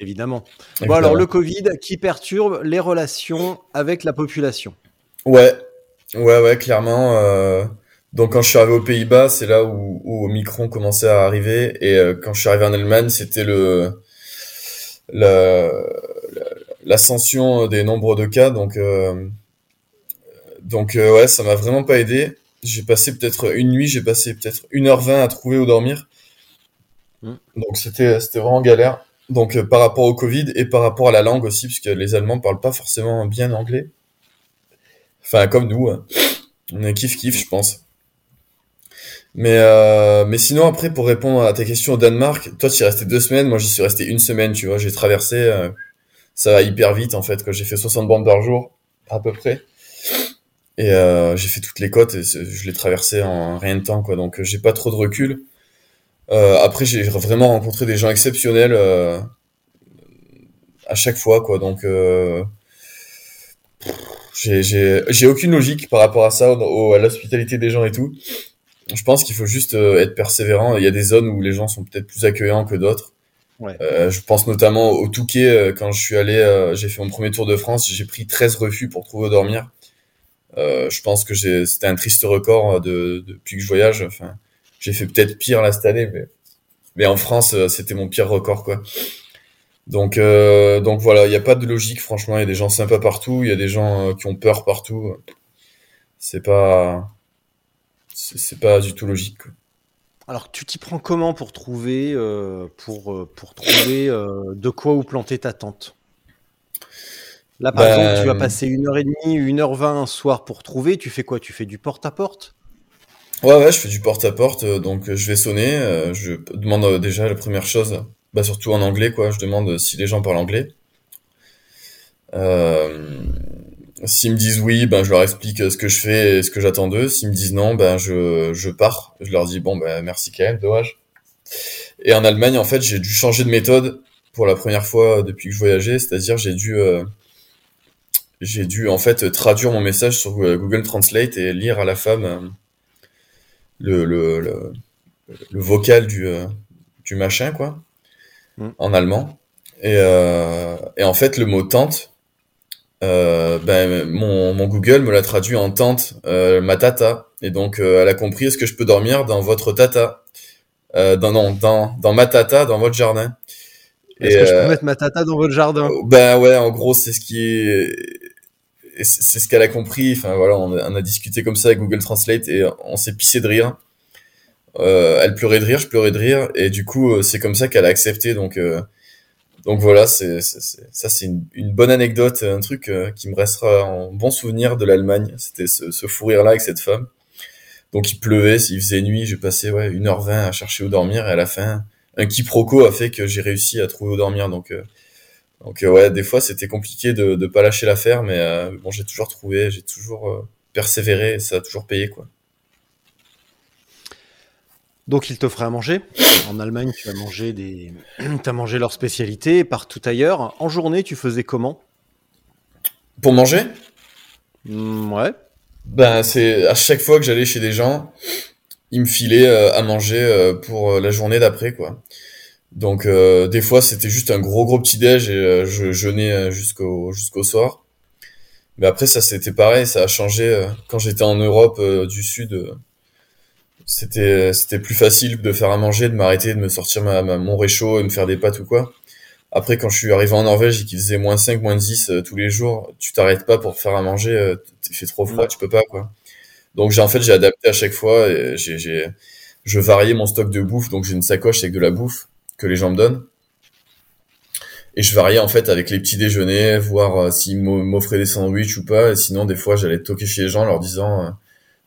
évidemment. Bon alors le Covid qui perturbe les relations avec la population? Ouais, ouais, ouais, clairement. euh, Donc quand je suis arrivé aux Pays-Bas, c'est là où, où Omicron commençait à arriver, et euh, quand je suis arrivé en Allemagne, c'était le la- la- l'ascension des nombres de cas. Donc euh, donc euh, ouais, ça m'a vraiment pas aidé. J'ai passé peut-être une nuit, j'ai passé peut-être 1h20 à trouver où dormir. Mm. Donc c'était c'était vraiment galère. Donc euh, par rapport au Covid et par rapport à la langue aussi, puisque les Allemands parlent pas forcément bien anglais. Enfin, comme nous, hein. on est kiff kiff, je pense. Mais, euh, mais sinon, après, pour répondre à ta question au Danemark, toi, tu y es resté deux semaines, moi, j'y suis resté une semaine, tu vois. J'ai traversé, euh, ça va hyper vite, en fait, j'ai fait 60 bandes par jour, à peu près. Et euh, j'ai fait toutes les côtes et je l'ai traversé en rien de temps, quoi. Donc, j'ai pas trop de recul. Euh, après, j'ai vraiment rencontré des gens exceptionnels euh, à chaque fois, quoi. Donc, euh, j'ai aucune logique par rapport à ça, au, à l'hospitalité des gens et tout je pense qu'il faut juste euh, être persévérant. Il y a des zones où les gens sont peut-être plus accueillants que d'autres. Ouais. Euh, je pense notamment au Touquet, euh, quand je suis allé, euh, j'ai fait mon premier tour de France, j'ai pris 13 refus pour trouver où dormir. je pense que c'était un triste record de, depuis que je voyage. Enfin, j'ai fait peut-être pire là cette année, mais, mais en France, c'était mon pire record, quoi. Donc, donc voilà, il n'y a pas de logique, franchement. Il y a des gens sympas partout, il y a des gens qui ont peur partout. C'est pas, c'est pas du tout logique. Alors, tu t'y prends comment pour trouver, euh, pour, euh, pour trouver euh, de quoi où planter ta tente? Là, par ben, exemple, tu vas passer une heure et demie, une heure vingt un soir pour trouver. Tu fais quoi? Tu fais du porte-à-porte? Ouais, ouais, je fais du porte-à-porte. donc, je vais sonner. je demande déjà la première chose, bah, surtout en anglais, quoi. Je demande si les gens parlent anglais. Euh, S'ils me disent oui, ben je leur explique ce que je fais et ce que j'attends d'eux. S'ils me disent non, ben je, je pars. Je leur dis bon ben merci quand même, dommage. Et en Allemagne, en fait, j'ai dû changer de méthode pour la première fois depuis que je voyageais, c'est-à-dire j'ai dû euh, j'ai dû en fait traduire mon message sur Google Translate et lire à la femme euh, le, le, le, le, vocal du, euh, du machin quoi mm. en allemand. Et, et en fait, le mot tente euh, ben, mon, mon, Google me l'a traduit en tante, euh, ma tata. Et donc, euh, elle a compris, est-ce que je peux dormir dans votre tata? Euh, dans, non, dans, dans ma tata, dans votre jardin. Est-ce que je peux mettre ma tata dans votre jardin? Ben ouais, en gros, c'est ce qui est... C'est ce qu'elle a compris. Enfin voilà, on a, on a, discuté comme ça avec Google Translate et on s'est pissé de rire. elle pleurait de rire, je pleurais de rire, et du coup, c'est comme ça qu'elle a accepté. Donc, donc voilà, c'est, ça c'est une, une, bonne anecdote, un truc euh, qui me restera en bon souvenir de l'Allemagne. C'était ce, ce fou rire là avec cette femme. Donc il pleuvait, il faisait nuit, j'ai passé ouais 1h20 à chercher où dormir et à la fin un quiproquo a fait que j'ai réussi à trouver où dormir. Donc euh, donc euh, ouais, des fois c'était compliqué de de pas lâcher l'affaire, mais bon j'ai toujours trouvé, j'ai toujours persévéré, et ça a toujours payé quoi. Donc ils t'offraient à manger. En Allemagne, tu as mangé des, as mangé leur spécialité. Partout ailleurs, en journée, tu faisais comment? Pour manger? Mmh, Ouais. Ben c'est à chaque fois que j'allais chez des gens, ils me filaient euh, à manger euh, pour euh, la journée d'après quoi. Donc des fois c'était juste un gros gros petit déj et je jeûnais jusqu'au jusqu'au soir. Mais après ça c'était pareil, ça a changé quand j'étais en Europe du sud c'était c'était plus facile de faire à manger, de m'arrêter, de me sortir ma, mon réchaud et me faire des pâtes ou quoi. Après, quand je suis arrivé en Norvège et qu'il faisait moins 5, moins 10 euh, tous les jours, tu t'arrêtes pas pour faire à manger, euh, il fait trop froid, tu peux pas, quoi. Donc, j'ai, en fait, j'ai adapté à chaque fois et j'ai, j'ai, je variais mon stock de bouffe, donc j'ai une sacoche avec de la bouffe que les gens me donnent. Et je variais, en fait, avec les petits déjeuners, voir euh, s'ils m'offraient des sandwichs ou pas, et sinon, des fois, j'allais toquer chez les gens en leur disant,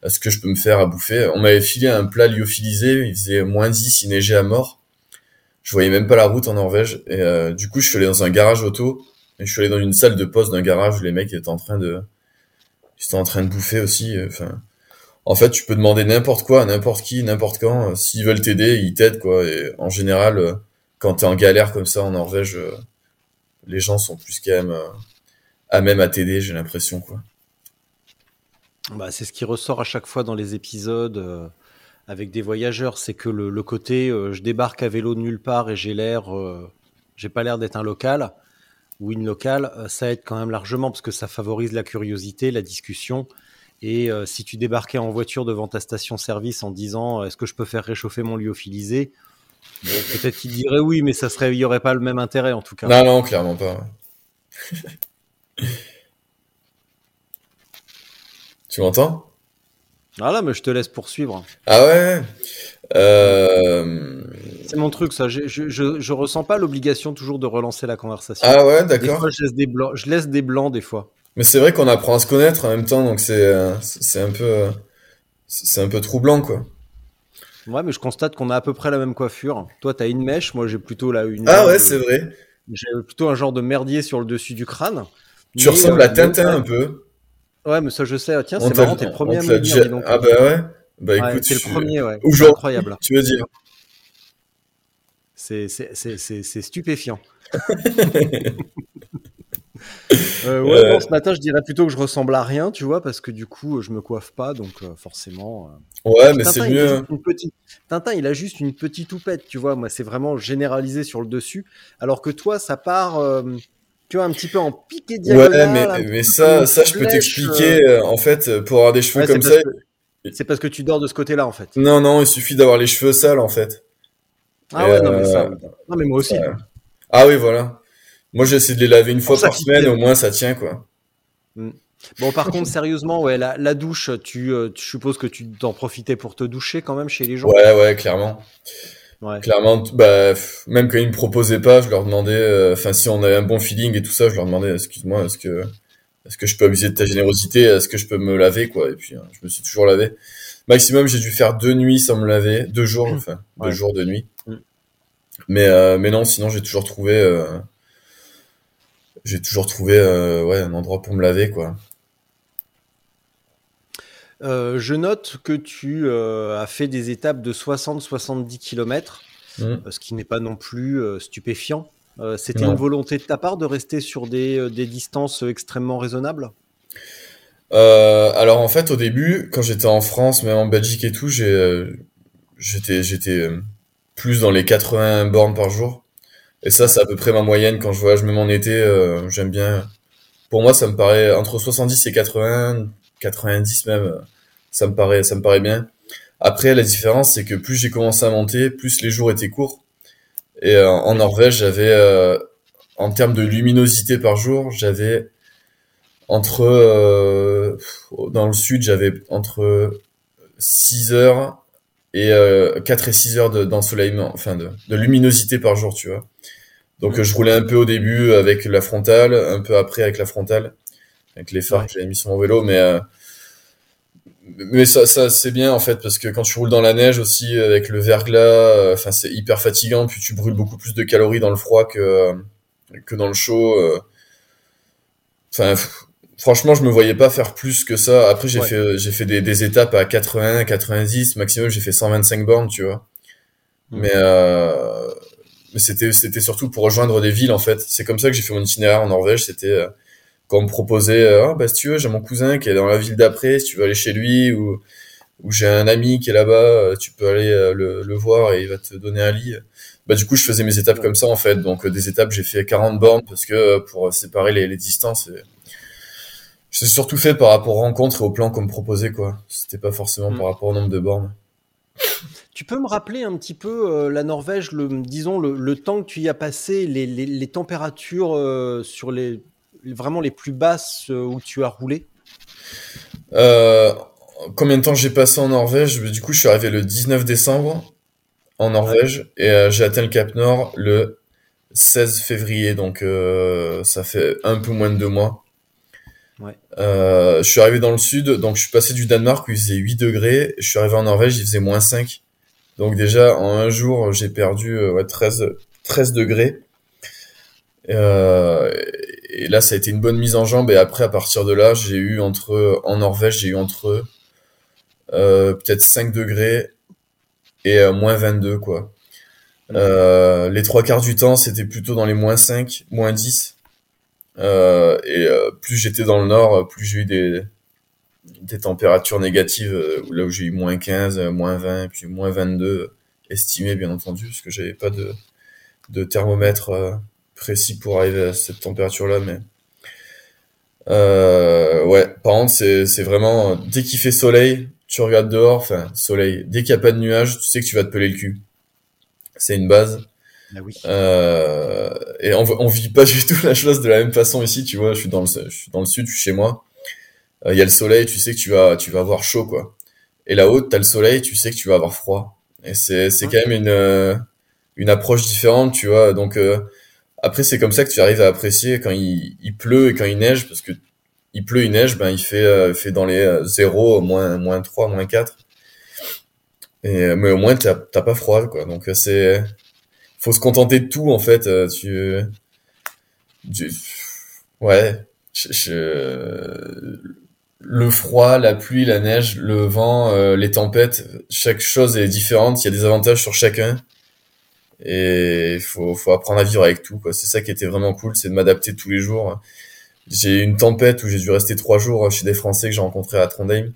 euh, ce que je peux me faire à bouffer. On m'avait filé un plat lyophilisé, il faisait moins 10, il neigeait à mort. Je voyais même pas la route en Norvège. Et euh, du coup, je suis allé dans un garage auto. Et je suis allé dans une salle de poste d'un garage où les mecs étaient en train de... Ils étaient en train de bouffer aussi. Enfin, en fait, tu peux demander n'importe quoi à n'importe qui, n'importe quand. S'ils veulent t'aider, ils t'aident, quoi. Et en général, euh, quand t'es en galère comme ça en Norvège, euh, les gens sont plus quand même à même à t'aider, j'ai l'impression, quoi. Bah, c'est ce qui ressort à chaque fois dans les épisodes euh, avec des voyageurs, c'est que le, côté euh, je débarque à vélo de nulle part et j'ai l'air, euh, j'ai pas l'air d'être un local ou une locale, ça aide quand même largement parce que ça favorise la curiosité, la discussion. Et si tu débarquais en voiture devant ta station-service en disant est-ce que je peux faire réchauffer mon lyophilisé, bon, peut-être qu'il dirait oui, mais ça serait, il y aurait pas le même intérêt en tout cas. Non, non, clairement pas. Tu m'entends? Ah là, mais je te laisse poursuivre. Ah ouais euh... C'est mon truc, ça. Je, je, je, ressens pas l'obligation toujours de relancer la conversation. Ah ouais, d'accord. je laisse des blancs. Je laisse des blancs des fois. Mais c'est vrai qu'on apprend à se connaître en même temps, donc c'est c'est un peu c'est un peu troublant quoi. Ouais, mais je constate qu'on a à peu près la même coiffure. Toi, t'as une mèche, moi j'ai plutôt là une. Ah ouais, c'est vrai. J'ai plutôt un genre de merdier sur le dessus du crâne. Tu ressembles à Tintin un peu. Ouais, mais ça je sais. Tiens, c'est marrant, t'es le premier à me dire. Ah bah ouais. Bah écoute, c'est le premier, ouais. Incroyable. Tu veux dire C'est stupéfiant. euh, ouais, ce matin, je dirais plutôt que je ressemble à rien, tu vois, parce que du coup, je me coiffe pas, donc euh, forcément. Euh. Ouais, mais c'est mieux. Petite... Tintin, il a juste une petite toupette, tu vois. Moi, c'est vraiment généralisé sur le dessus, alors que toi, ça part. Euh, tu vois, un petit peu en piqué diagonale. Ouais, mais, mais ça, ça, je peux t'expliquer. en fait, pour avoir des cheveux comme ça. C'est parce que tu dors de ce côté-là, en fait. Non, non, il suffit d'avoir les cheveux sales, en fait. Ah ouais, non, mais ça. Non, mais moi aussi. Ah oui, voilà. Moi, j'essaie de les laver une fois par semaine, au moins ça tient, quoi. Mm. Bon, par contre, sérieusement, ouais, la, la douche, tu, euh, tu supposes que tu t'en profitais pour te doucher quand même chez les gens Ouais, ouais, clairement. Ouais. Clairement, bah, même quand ils me proposaient pas, je leur demandais, euh, enfin, si on avait un bon feeling et tout ça, je leur demandais, excuse-moi, est-ce que, est-ce que je peux abuser de ta générosité, est-ce que je peux me laver, quoi. Et puis, hein, je me suis toujours lavé. Maximum, j'ai dû faire deux nuits sans me laver, deux jours, enfin, deux jours, de nuit. Mm. Mais, euh, mais non, sinon, j'ai toujours trouvé, j'ai toujours trouvé euh, ouais, un endroit pour me laver, quoi. Euh, je note que tu euh, as fait des étapes de 60-70 km, mmh. ce qui n'est pas non plus stupéfiant. C'était une volonté de ta part de rester sur des, des distances extrêmement raisonnables? Alors en fait, au début, quand j'étais en France, même en Belgique et tout, j'étais plus dans les 80 bornes par jour. Et ça, c'est à peu près ma moyenne quand je voyage même en été. Euh, j'aime bien. Pour moi, ça me paraît entre 70 et 80, 90 même. Ça me paraît, ça me paraît bien. Après, la différence, c'est que plus j'ai commencé à monter, plus les jours étaient courts. Et euh, en Norvège, j'avais, euh, en termes de luminosité par jour, j'avais entre, dans le sud, j'avais entre 6 heures et 4 et 6 heures d'ensoleillement, enfin de, de luminosité par jour, tu vois. Donc je roulais un peu au début avec la frontale, un peu après avec la frontale, avec les phares que j'avais mis sur mon vélo, mais euh, mais ça, ça c'est bien en fait parce que quand tu roules dans la neige aussi avec le verglas, euh, enfin c'est hyper fatigant, puis tu brûles beaucoup plus de calories dans le froid que euh, que dans le chaud. Enfin franchement je me voyais pas faire plus que ça. Après j'ai fait j'ai fait des, des, étapes à 80, 90 maximum, j'ai fait 125 bornes, tu vois. Mmh. Mais euh, mais c'était c'était surtout pour rejoindre des villes en fait. C'est comme ça que j'ai fait mon itinéraire en Norvège. C'était euh, quand on me proposait, euh, ah bah si tu veux, j'ai mon cousin qui est dans la ville d'après, si tu veux aller chez lui ou ou j'ai un ami qui est là-bas, euh, tu peux aller le, le, voir et il va te donner un lit. Bah du coup je faisais mes étapes comme ça en fait. Donc des étapes j'ai fait 40 bornes parce que pour séparer les, les distances. C'est surtout fait par rapport aux rencontres et au plan qu'on me proposait quoi. C'était pas forcément mm. par rapport au nombre de bornes. Tu peux me rappeler un petit peu euh, la Norvège, le, disons le, temps que tu y as passé, les, températures euh, sur les vraiment les plus basses euh, où tu as roulé Combien de temps j'ai passé en Norvège? Du coup, je suis arrivé le 19 décembre en Norvège et j'ai atteint le Cap Nord le 16 février, donc ça fait un peu moins de deux mois. Ouais. je suis arrivé dans le sud, donc je suis passé du Danemark où il faisait 8 degrés, je suis arrivé en Norvège, il faisait moins 5. Donc déjà, en un jour, j'ai perdu euh, ouais, 13, 13 degrés. Euh, et là, ça a été une bonne mise en jambe. Et après, à partir de là, j'ai eu entre, en Norvège, j'ai eu entre euh, peut-être 5 degrés et euh, moins 22, quoi. Euh, les trois quarts du temps, c'était plutôt dans les moins 5, moins 10. et plus j'étais dans le nord, plus j'ai eu des, des températures négatives, euh, là où j'ai eu moins 15, euh, moins 20, puis moins 22 estimé bien entendu, parce que j'avais pas de, de thermomètre euh, précis pour arriver à cette température-là, mais euh, ouais, par contre, c'est, c'est vraiment, dès qu'il fait soleil, tu regardes dehors, enfin, soleil, dès qu'il n'y a pas de nuages, tu sais que tu vas te peler le cul. C'est une base. Ah oui. euh, et on, on vit pas du tout la chose de la même façon ici, tu vois, je suis dans le, je suis dans le sud, je suis chez moi euh, il y a le soleil, tu sais que tu vas, tu vas avoir chaud, quoi. Et là-haut, t'as le soleil, tu sais que tu vas avoir froid. Et c'est, c'est quand même une, euh, une approche différente, tu vois. Donc, euh, après, c'est comme ça que tu arrives à apprécier quand il, pleut et quand il neige, parce que il pleut, il neige, ben, il fait, fait dans les 0, moins, moins 3, moins 4. Et, mais au moins, t'as pas froid, quoi. Donc, c'est, faut se contenter de tout, en fait. Tu, ouais, je, le froid, la pluie, la neige, le vent, euh, les tempêtes, chaque chose est différente. Il y a des avantages sur chacun. Et faut, faut apprendre à vivre avec tout. Quoi. C'est ça qui était vraiment cool, c'est de m'adapter tous les jours. J'ai eu une tempête où j'ai dû rester trois jours chez des Français que j'ai rencontrés à Trondheim.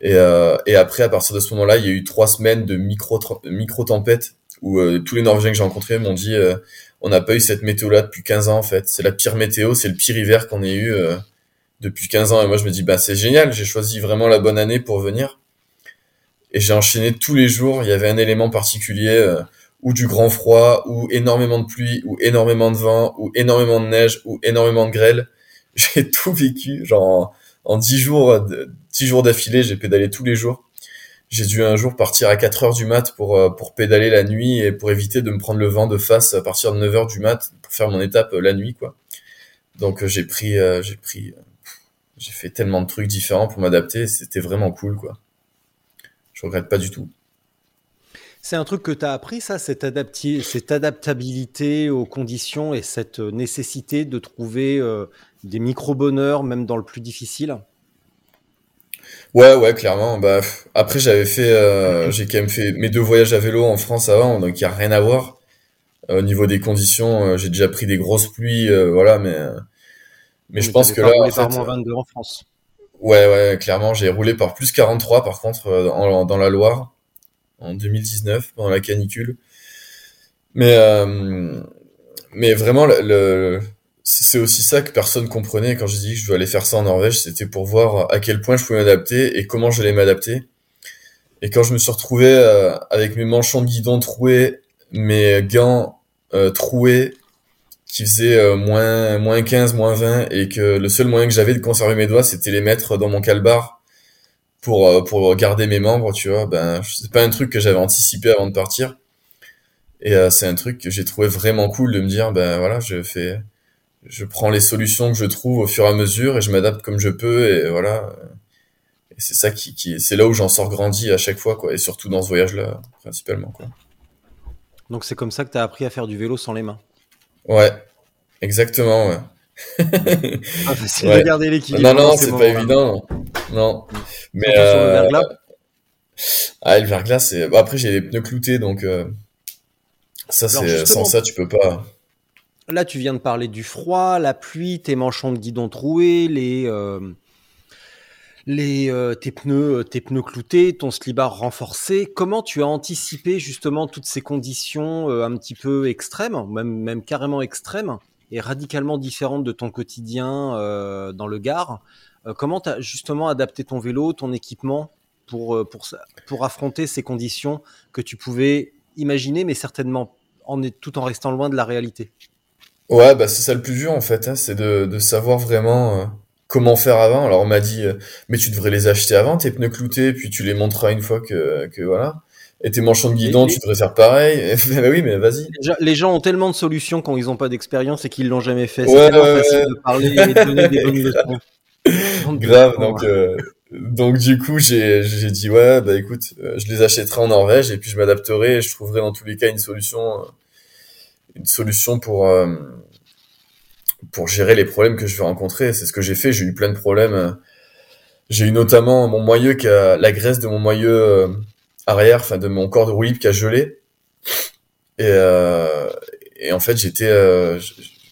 Et, euh, et après, à partir de ce moment-là, il y a eu trois semaines de micro, micro tempêtes où euh, tous les Norvégiens que j'ai rencontrés m'ont dit on n'a pas eu cette météo-là depuis 15 ans en fait. C'est la pire météo, c'est le pire hiver qu'on ait eu depuis 15 ans. Et moi, je me dis, bah, c'est génial, j'ai choisi vraiment la bonne année pour venir. Et j'ai enchaîné tous les jours. Il y avait un élément particulier, euh, ou du grand froid, ou énormément de pluie, ou énormément de vent, ou énormément de neige, ou énormément de grêle. J'ai tout vécu. Genre, en, 10 jours, 10 jours d'affilée, j'ai pédalé tous les jours. J'ai dû un jour partir à 4 heures du mat pour, euh, pour pédaler la nuit et pour éviter de me prendre le vent de face à partir de 9 heures du mat pour faire mon étape euh, la nuit, quoi. Donc, j'ai pris, j'ai pris j'ai fait tellement de trucs différents pour m'adapter, c'était vraiment cool, quoi. Je regrette pas du tout. C'est un truc que tu as appris, ça, cette, cette, adaptabilité aux conditions et cette nécessité de trouver euh, des micro-bonheurs, même dans le plus difficile? Ouais, ouais, clairement. Bah, après, j'avais fait, euh, j'ai quand même fait mes deux voyages à vélo en France avant, donc il n'y a rien à voir. Euh, au niveau des conditions, j'ai déjà pris des grosses pluies, voilà, mais mais je pense que là, en par moins 22 en France. Ouais, ouais, clairement, j'ai roulé par plus 43 par contre euh, dans la Loire en 2019 pendant la canicule. Mais euh, mais vraiment le, c'est aussi ça que personne comprenait quand je dis que je veux aller faire ça en Norvège, c'était pour voir à quel point je pouvais m'adapter et comment j'allais m'adapter. Et quand je me suis retrouvé euh, avec mes manchons de guidon troués, mes gants euh, troués, qui faisait euh, moins moins 15, moins 20 et que le seul moyen que j'avais de conserver mes doigts, c'était les mettre dans mon calbar pour euh, pour garder mes membres, tu vois. Ben c'est pas un truc que j'avais anticipé avant de partir. Et euh, c'est un truc que j'ai trouvé vraiment cool de me dire ben voilà, je fais je prends les solutions que je trouve au fur et à mesure et je m'adapte comme je peux et voilà. Et c'est ça qui, qui c'est là où j'en sors grandi à chaque fois quoi et surtout dans ce voyage là principalement quoi. Donc c'est comme ça que tu as appris à faire du vélo sans les mains. Ouais, exactement. Ouais. Ah, facile de garder l'équilibre. Non, non, c'est pas évident. Non. Mais euh... le verglas. Ah, le verglas, c'est. Bon, après, j'ai les pneus cloutés, donc euh... ça, c'est sans ça, tu peux pas. Là, tu viens de parler du froid, la pluie, tes manchons de guidon troués, les. Euh les, tes, pneus, tes pneus cloutés, ton slibar renforcé. Comment tu as anticipé justement toutes ces conditions un petit peu extrêmes, même, même carrément extrêmes, et radicalement différentes de ton quotidien dans le Gard Comment tu as justement adapté ton vélo, ton équipement pour, pour, pour affronter ces conditions que tu pouvais imaginer, mais certainement en, tout en restant loin de la réalité? Ouais, bah c'est ça le plus dur en fait, hein, c'est de, savoir vraiment comment faire avant. Alors on m'a dit, euh, mais tu devrais les acheter avant, tes pneus cloutés, puis tu les montreras une fois que, que voilà. Et tes manchons de guidon, tu devrais faire pareil. bah oui, mais vas-y. Les gens ont tellement de solutions quand ils n'ont pas d'expérience et qu'ils l'ont jamais fait. C'est tellement facile de parler et de donner des bonnes leçons. Grave, donc euh, donc du coup j'ai j'ai dit ouais bah écoute euh, je les achèterai en Norvège et puis je m'adapterai et je trouverai dans tous les cas une solution une solution pour pour gérer les problèmes que je vais rencontrer. C'est ce que j'ai fait. J'ai eu plein de problèmes. J'ai eu notamment mon moyeu qui a la graisse de mon moyeu euh, arrière, enfin de mon corps de roue qui a gelé. Et, euh, et en fait, j'étais euh,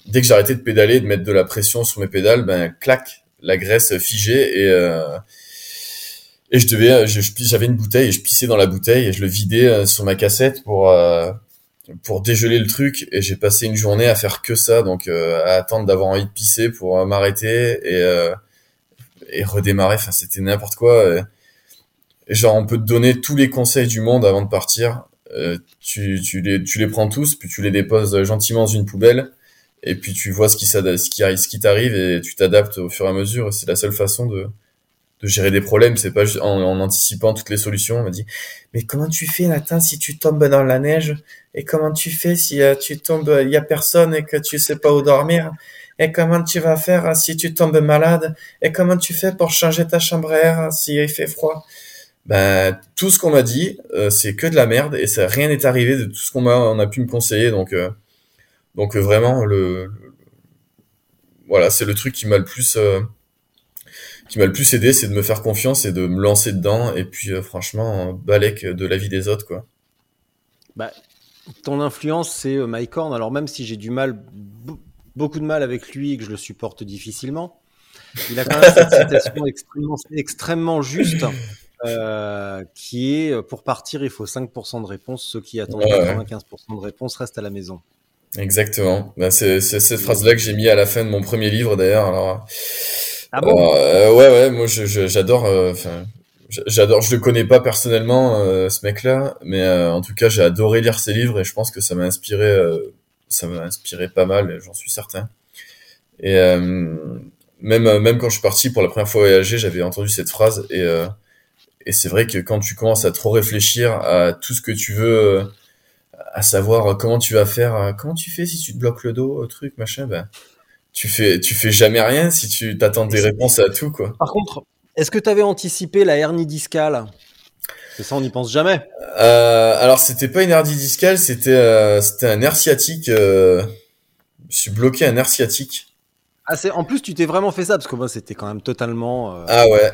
dès que j'arrêtais de pédaler, de mettre de la pression sur mes pédales, ben clac, la graisse figée et euh, et je devais, j'avais une bouteille et je pissais dans la bouteille et je le vidais sur ma cassette pour pour dégeler le truc. Et j'ai passé une journée à faire que ça donc euh, à attendre d'avoir envie de pisser pour euh, m'arrêter et euh, et redémarrer. Enfin c'était n'importe quoi genre on peut te donner tous les conseils du monde avant de partir. Tu tu les tu les prends tous puis tu les déposes gentiment dans une poubelle et puis tu vois ce qui ce ce qui t'arrive et tu t'adaptes au fur et à mesure c'est la seule façon de de gérer des problèmes, c'est pas juste en, en, anticipant toutes les solutions. On m'a dit, mais comment tu fais, Nathan, si tu tombes dans la neige? Et comment tu fais si euh, tu tombes, il y a personne et que tu sais pas où dormir? Et comment tu vas faire euh, si tu tombes malade? Et comment tu fais pour changer ta chambre à air s'il fait froid? Ben tout ce qu'on m'a dit, euh, c'est que de la merde et ça rien n'est arrivé de tout ce qu'on m'a on a pu me conseiller. Donc euh, donc euh, vraiment le, voilà, c'est le truc qui m'a le plus qui m'a le plus aidé, c'est de me faire confiance et de me lancer dedans. Et puis franchement, balèque de la vie des autres quoi. Bah, ton influence, c'est Mike Horn. Alors même si j'ai du mal, be- beaucoup de mal avec lui et que je le supporte difficilement, il a quand même cette citation extrêmement, extrêmement juste euh, qui est euh, pour partir, il faut 5% de réponses. Ceux qui attendent Ouais, ouais. 95% de réponses restent à la maison. Exactement. Ben, c'est c'est cette phrase-là que j'ai mis à la fin de mon premier livre d'ailleurs. Alors Ah bon? Alors, euh, ouais, ouais, moi j'adore. euh, j'adore. Je le connais pas personnellement, euh, ce mec-là, mais euh, en tout cas, j'ai adoré lire ses livres et je pense que ça m'a inspiré. euh, ça m'a inspiré pas mal, j'en suis certain. Et euh, même même quand je suis parti pour la première fois voyager, j'avais entendu cette phrase et euh, et c'est vrai que quand tu commences à trop réfléchir à tout ce que tu veux, euh, à savoir comment tu vas faire, euh, comment tu fais si tu te bloques le dos, euh, truc, machin, ben tu fais tu fais jamais rien si tu t'attends des réponses à tout quoi. Par contre, est-ce que tu avais anticipé la hernie discale? C'est ça, on n'y pense jamais. Euh, alors c'était pas une hernie discale, c'était euh, c'était un nerf sciatique. Euh... Je suis bloqué un nerf sciatique. Ah, c'est en plus tu t'es vraiment fait ça parce que moi c'était quand même totalement. euh, Ah ouais.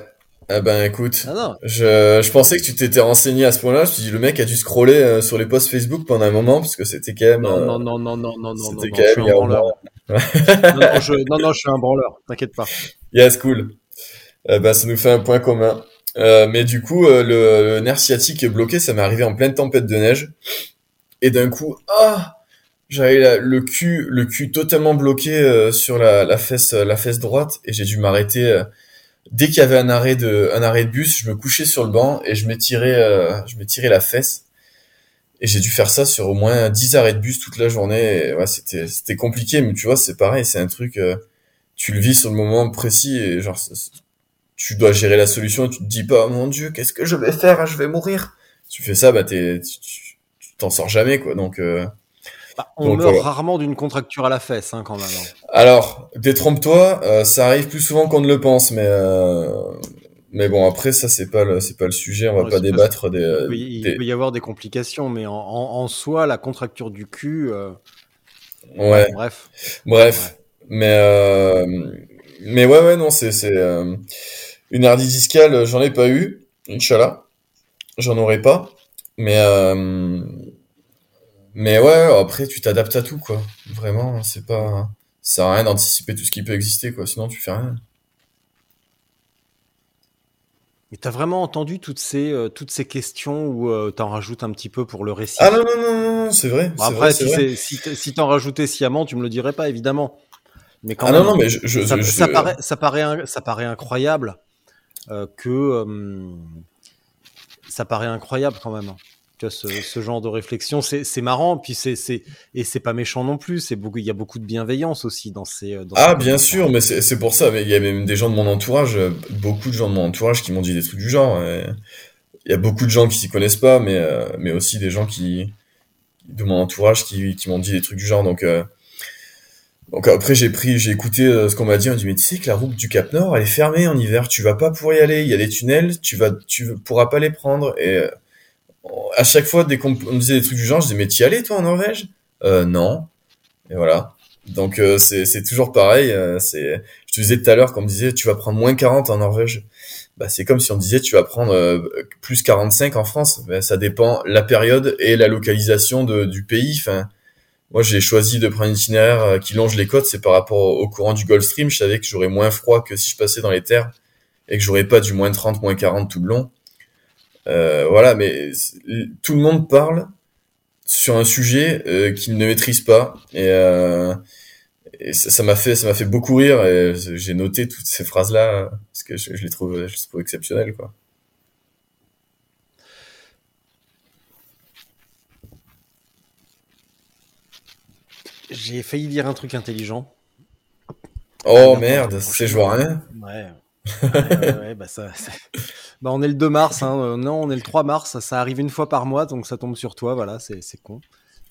Ah ben écoute, Ah non. je, je pensais que tu t'étais renseigné à ce point-là. Je me suis dit le mec a dû scroller euh, sur les posts Facebook pendant un moment parce que c'était quand même. Non, euh, non, non, non, non, non, non, non, C'était non, quand je suis même il y un branleur. non, non, je, non, non, je suis un branleur, t'inquiète pas. Yes, cool. Euh, bah, ça nous fait un point commun. Euh, mais du coup, le, le nerf sciatique est bloqué, ça m'est arrivé en pleine tempête de neige. Et d'un coup, ah, j'avais le cul, le cul totalement bloqué sur la, la fesse, la fesse droite, et j'ai dû m'arrêter. Dès qu'il y avait un arrêt de, un arrêt de bus, je me couchais sur le banc et je m'étirais, euh, je m'étirais la fesse. Et j'ai dû faire ça sur au moins 10 arrêts de bus toute la journée. Ouais, c'était, c'était compliqué, mais tu vois, c'est pareil, c'est un truc. euh, tu le vis sur le moment précis et genre tu dois gérer la solution et tu te dis pas mon dieu qu'est-ce que je vais faire? Je vais mourir tu fais ça bah tu t'en sors jamais quoi donc euh, Bah, on Donc, meurt voilà. rarement d'une contracture à la fesse, hein, quand même. hein. alors détrompe-toi euh, ça arrive plus souvent qu'on ne le pense mais euh, mais bon après ça c'est pas le c'est pas le sujet on va pas débattre des, Il peut, y, il peut y avoir des complications, mais en, en, en soi, la contracture du cul. euh, ouais Bref. Bref, mais mais ouais ouais non c'est c'est une hernie discale j'en ai pas eu inchallah j'en aurai pas mais mais ouais après tu t'adaptes à tout quoi vraiment c'est pas ça sert à rien d'anticiper tout ce qui peut exister quoi sinon tu fais rien Et t'as vraiment entendu toutes ces, euh, toutes ces questions où euh, t'en rajoutes un petit peu pour le récit? Ah non non non non, c'est vrai Bon, Après, vrai, si, vrai. t'en rajoutais sciemment, tu me le dirais pas, évidemment. Mais quand ah même, non non mais je, je, ça, je- ça paraît, ça, paraît, ça paraît incroyable euh, que. ça paraît incroyable quand même. Tu vois, ce, ce genre de réflexion, c'est marrant, puis c'est et c'est pas méchant non plus. C'est beaucoup, il y a beaucoup de bienveillance aussi dans ces. Dans Ah, ces bien sûr, mais c'est pour ça. Mais il y a même des gens de mon entourage, euh, beaucoup de gens de mon entourage qui m'ont dit des trucs du genre. Il y a beaucoup de gens qui s'y connaissent pas, mais euh, mais aussi des gens qui de mon entourage qui qui m'ont dit des trucs du genre. Donc euh, donc après j'ai pris, j'ai écouté euh, ce qu'on m'a dit. On dit mais tu sais que la route du Cap Nord elle est fermée en hiver. Tu vas pas pouvoir y aller. Il y a des tunnels. Tu vas tu pourras pas les prendre. Et euh, à chaque fois dès qu'on me disait des trucs du genre, je disais mais t'y allais toi en Norvège? Euh, Non. Et voilà. Donc euh, c'est toujours pareil. euh, c'est je te disais tout à l'heure quand on me disait tu vas prendre moins 40 en Norvège. Bah c'est comme si on disait tu vas prendre euh, plus 45 en France. Ben, ça dépend la période et la localisation de, du pays. Enfin moi j'ai choisi de prendre un itinéraire euh, qui longe les côtes. C'est par rapport au, au courant du Gulf Stream. Je savais que j'aurais moins froid que si je passais dans les terres et que j'aurais pas du moins 30 moins 40 tout le long. Euh, voilà mais tout le monde parle sur un sujet euh, qu'il ne maîtrise pas et, euh, et ça m'a fait ça m'a fait beaucoup rire et j'ai noté toutes ces phrases là parce que je, je les trouve je les trouve exceptionnelles quoi J'ai failli dire un truc intelligent. oh Ah, merde c'est je vois rien Ouais. Ouais, ouais, bah ça, bah on est le 2 mars, hein. euh, non, on est le 3 mars, ça arrive une fois par mois, donc ça tombe sur toi, voilà, c'est con.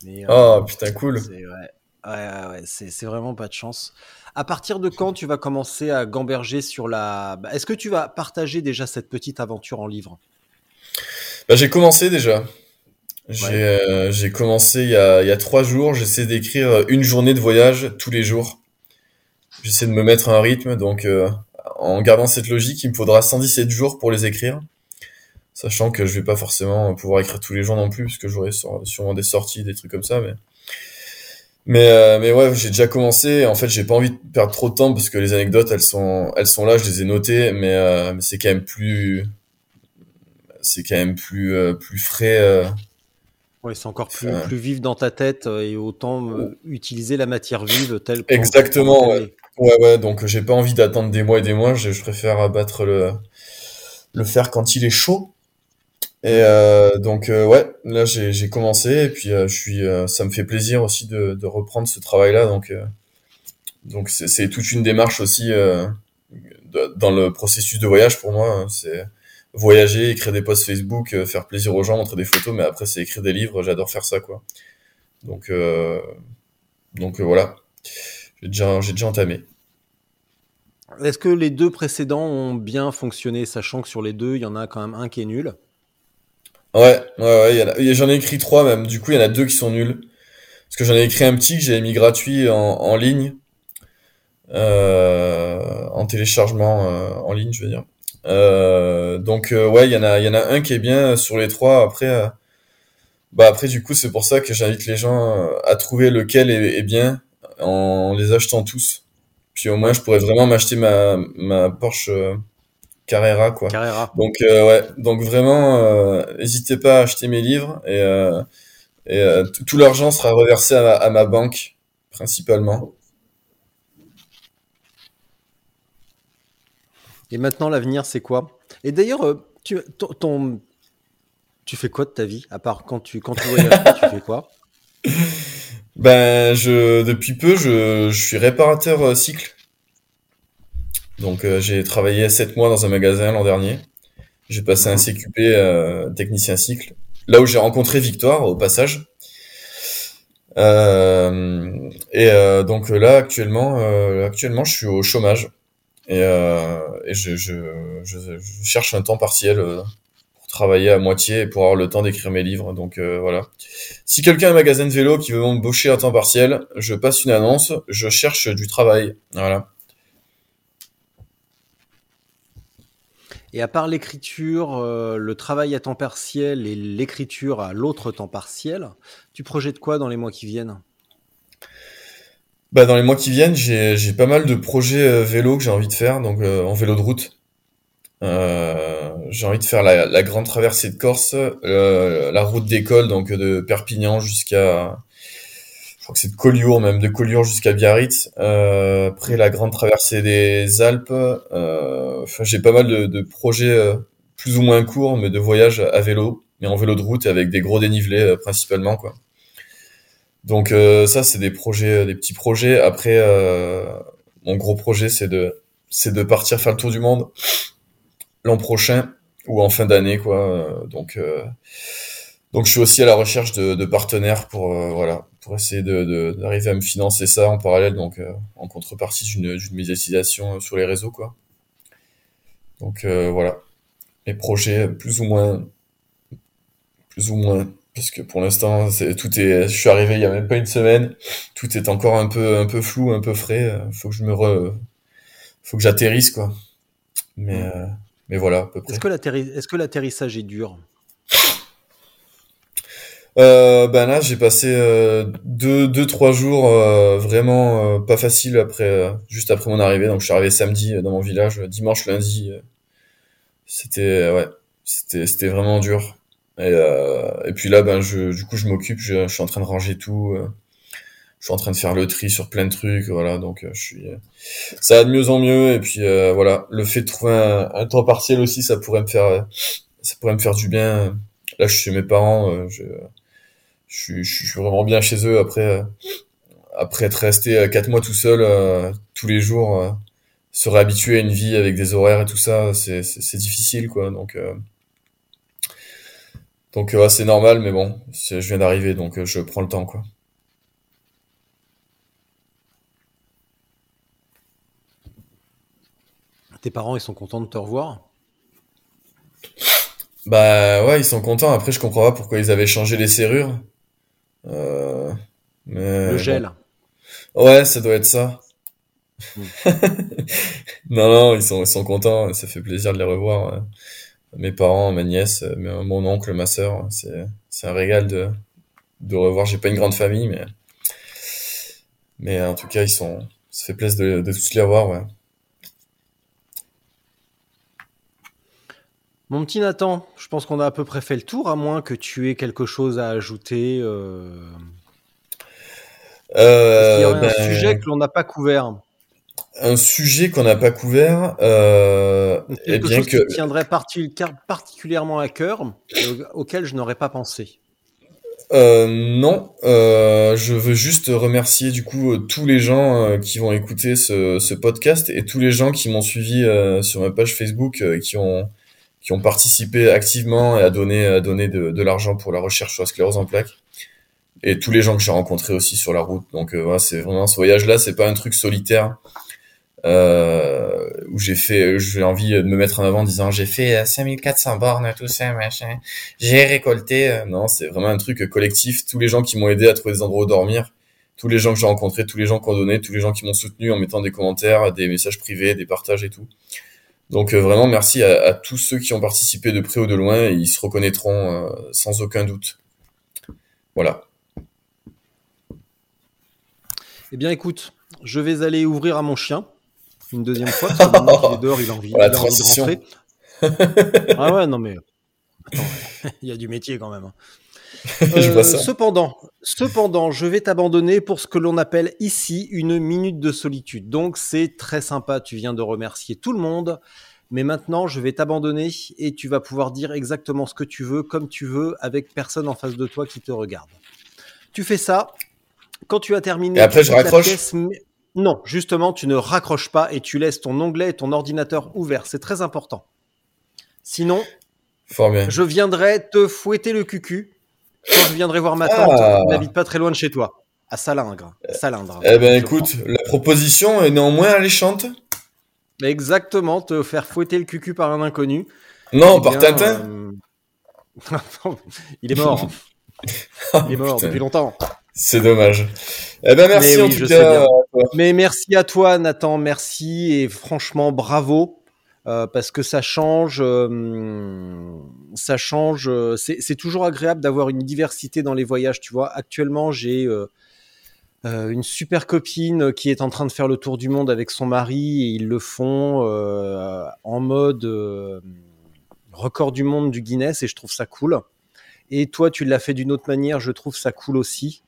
Mais, euh, oh putain cool c'est ouais, ouais, c'est vraiment pas de chance. À partir de quand tu vas commencer à gamberger sur la... bah, Est-ce que tu vas partager déjà cette petite aventure en livre? Bah, J'ai commencé déjà. J'ai commencé il y, a, il y a trois jours. J'essaie d'écrire une journée de voyage tous les jours. J'essaie de me mettre un rythme. Donc, en gardant cette logique, il me faudra 117 jours pour les écrire. Sachant que je vais pas forcément pouvoir écrire tous les jours non plus, parce que j'aurai sûrement des sorties, des trucs comme ça. Mais mais euh, mais ouais, j'ai déjà commencé. En fait, j'ai pas envie de perdre trop de temps parce que les anecdotes, elles sont elles sont là, je les ai notées, mais, euh, mais c'est quand même plus c'est quand même plus euh, plus frais. Ouais, c'est encore plus plus vif dans ta tête et autant utiliser la matière vive telle. Exactement. Ouais. Ouais. ouais donc j'ai pas envie d'attendre des mois et des mois. Je, je préfère abattre le le faire quand il est chaud. Et euh, donc euh, ouais, là j'ai commencé et puis euh, je suis, ça me fait plaisir aussi de, de reprendre ce travail-là. Donc donc c'est toute une démarche aussi dans le processus de voyage pour moi. Hein. c'est voyager, écrire des posts Facebook, faire plaisir aux gens, montrer des photos, mais après c'est écrire des livres. J'adore faire ça quoi. Donc donc voilà, j'ai déjà entamé. Est-ce que les deux précédents ont bien fonctionné, sachant que sur les deux, il y en a quand même un qui est nul? Ouais, ouais, ouais, j'en ai écrit trois même. Du coup, il y en a deux qui sont nuls. Parce que j'en ai écrit un petit que j'ai mis gratuit en, en ligne. Euh, en téléchargement euh, en ligne, je veux dire. Euh, donc ouais, il y en a, il y en a un qui est bien sur les trois. Après, bah après du coup, c'est pour ça que j'invite les gens à trouver lequel est, est, bien en les achetant tous. Puis au moins, je pourrais vraiment m'acheter ma ma Porsche Carrera quoi. Carrera. Donc euh, ouais, donc vraiment, euh, n'hésitez pas à acheter mes livres et, euh, et euh, tout l'argent sera reversé à, à, ma banque principalement. Et maintenant l'avenir c'est quoi? Et d'ailleurs, euh, tu ton, tu fais quoi de ta vie à part quand tu quand tu voyages, tu fais quoi? Ben je depuis peu je, je suis réparateur cycle. Donc euh, j'ai travaillé 7 mois dans un magasin l'an dernier. J'ai passé un CQP euh, technicien cycle. Là où j'ai rencontré Victoire au passage. Euh, et euh, donc là actuellement, euh, actuellement je suis au chômage et, et je, je, je, cherche un temps partiel travailler à moitié pour avoir le temps d'écrire mes livres. Donc voilà. Si quelqu'un a un magasin de vélo qui veut m'embaucher à temps partiel, je passe une annonce. Je cherche du travail. Voilà. Et à part l'écriture, euh, le travail à temps partiel et l'écriture à l'autre temps partiel, tu projettes quoi dans les mois qui viennent? Bah, Dans les mois qui viennent, j'ai pas mal de projets euh, vélo que j'ai envie de faire, donc euh, en vélo de route. Euh, j'ai envie de faire la, la, grande traversée de Corse, la route d'école, donc de Perpignan jusqu'à je crois que c'est de Collioure même, de Collioure jusqu'à Biarritz. Euh, après la grande traversée des Alpes, euh, enfin, j'ai pas mal de, de projets euh, plus ou moins courts, mais de voyages à vélo, mais en vélo de route avec des gros dénivelés euh, principalement quoi. Donc euh, ça c'est des projets, des petits projets. Après mon gros projet c'est de c'est de partir faire le tour du monde l'an prochain ou en fin d'année quoi. donc donc je suis aussi à la recherche de, de partenaires pour voilà pour essayer d'arriver de, à me financer ça en parallèle, donc euh, en contrepartie d'une médiatisation sur les réseaux, quoi. Donc euh, voilà, les projets plus ou moins, plus ou moins, parce que pour l'instant, c'est tout est, je suis arrivé il y a même pas une semaine, tout est encore un peu, un peu flou, un peu frais. Faut que je me re, faut que j'atterrisse, quoi. Mais, euh, mais voilà, à peu près. Est-ce que l'atterrissage est dur? Euh, ben là, j'ai passé euh, deux, deux, trois jours euh, vraiment euh, pas facile après, juste après mon arrivée. Donc, je suis arrivé samedi dans mon village, dimanche, lundi. c'était ouais, c'était c'était vraiment dur. Et, et puis là, ben je, du coup, je m'occupe. Je, je, suis en train de ranger tout. Je suis en train de faire le tri sur plein de trucs. Voilà, donc je suis. ça va de mieux en mieux. Et puis voilà, le fait de trouver un, temps partiel aussi, ça pourrait me faire, ça pourrait me faire du bien. Là, je suis chez mes parents. je je, suis vraiment bien chez eux après euh, après être resté euh, quatre mois tout seul euh, tous les jours se réhabituer à une vie avec des horaires et tout ça c'est c'est difficile quoi donc donc ouais, c'est normal mais bon je viens d'arriver donc je prends le temps quoi tes parents ils sont contents de te revoir? Bah ouais, ils sont contents. Après, je comprends pas pourquoi ils avaient changé les serrures. Euh, mais Le gel. Ouais, ça doit être ça. Mm. Non, non, ils sont, ils sont contents. Ça fait plaisir de les revoir. ouais. Mes parents, ma nièce, mon oncle, ma sœur. C'est, c'est un régal de, de revoir. J'ai pas une grande famille, mais, mais en tout cas, ils sont, ça fait plaisir de, de tous les revoir, ouais. Mon petit Nathan, je pense qu'on a à peu près fait le tour, à moins que tu aies quelque chose à ajouter. Euh... Est-ce qu'il y Euh, aurait un ben, sujet que l'on n'a pas couvert un sujet qu'on n'a pas couvert, euh, eh Quelque bien chose que, qui tiendrait particulièrement à cœur et au- auquel je n'aurais pas pensé. Euh, non, euh, je veux juste remercier du coup euh, tous les gens euh, qui vont écouter ce, ce podcast et tous les gens qui m'ont suivi euh, sur ma page Facebook, euh, qui ont qui ont participé activement et à donner à donner de, de l'argent pour la recherche sur la sclérose en plaques et tous les gens que j'ai rencontrés aussi sur la route. Donc euh, voilà, c'est vraiment ce voyage-là, c'est pas un truc solitaire euh, où j'ai fait, j'ai envie de me mettre en avant en disant j'ai fait euh, 5400 bornes, tout ça, machin j'ai récolté. euh, Non, c'est vraiment un truc collectif. Tous les gens qui m'ont aidé à trouver des endroits où dormir, tous les gens que j'ai rencontrés, tous les gens qui ont donné, tous les gens qui m'ont soutenu en mettant des commentaires, des messages privés, des partages et tout. Donc euh, vraiment merci à, à tous ceux qui ont participé de près ou de loin. Et ils se reconnaîtront euh, sans aucun doute. Voilà. Eh bien, écoute, je vais aller ouvrir à mon chien une deuxième fois, parce que maintenant qu'il est dehors, il a envie, il a envie de rentrer. ah ouais, non mais... Attends, il y a du métier quand même. Je Euh, vois ça. Cependant, cependant, je vais t'abandonner pour ce que l'on appelle ici une minute de solitude. Donc c'est très sympa, tu viens de remercier tout le monde, mais maintenant je vais t'abandonner et tu vas pouvoir dire exactement ce que tu veux, comme tu veux, avec personne en face de toi qui te regarde. Tu fais ça, quand tu as terminé... Et après, je raccroche pièce, Non, justement, tu ne raccroches pas et tu laisses ton onglet et ton ordinateur ouvert, c'est très important. Sinon, Fort bien. je viendrai te fouetter le cucu quand je viendrai voir ma Ah. tante qui n'habite pas très loin de chez toi, à Salingre. Salindre. Eh ben écoute, la proposition est néanmoins alléchante. Exactement, te faire fouetter le cucu par un inconnu. Non, Eh par bien, Tintin. euh, Il est mort. Ah, Il est mort depuis longtemps. C'est dommage. Eh ben merci Mais en oui, tout je sais cas. bien. Mais merci à toi, Nathan. Merci et franchement, bravo. Euh, parce que ça change, euh, ça change. euh, c'est toujours agréable d'avoir une diversité dans les voyages. Tu vois, actuellement, j'ai une super copine qui est en train de faire le tour du monde avec son mari et ils le font en mode record du monde du Guinness et je trouve ça cool. Et toi, tu l'as fait d'une autre manière, je trouve ça cool aussi.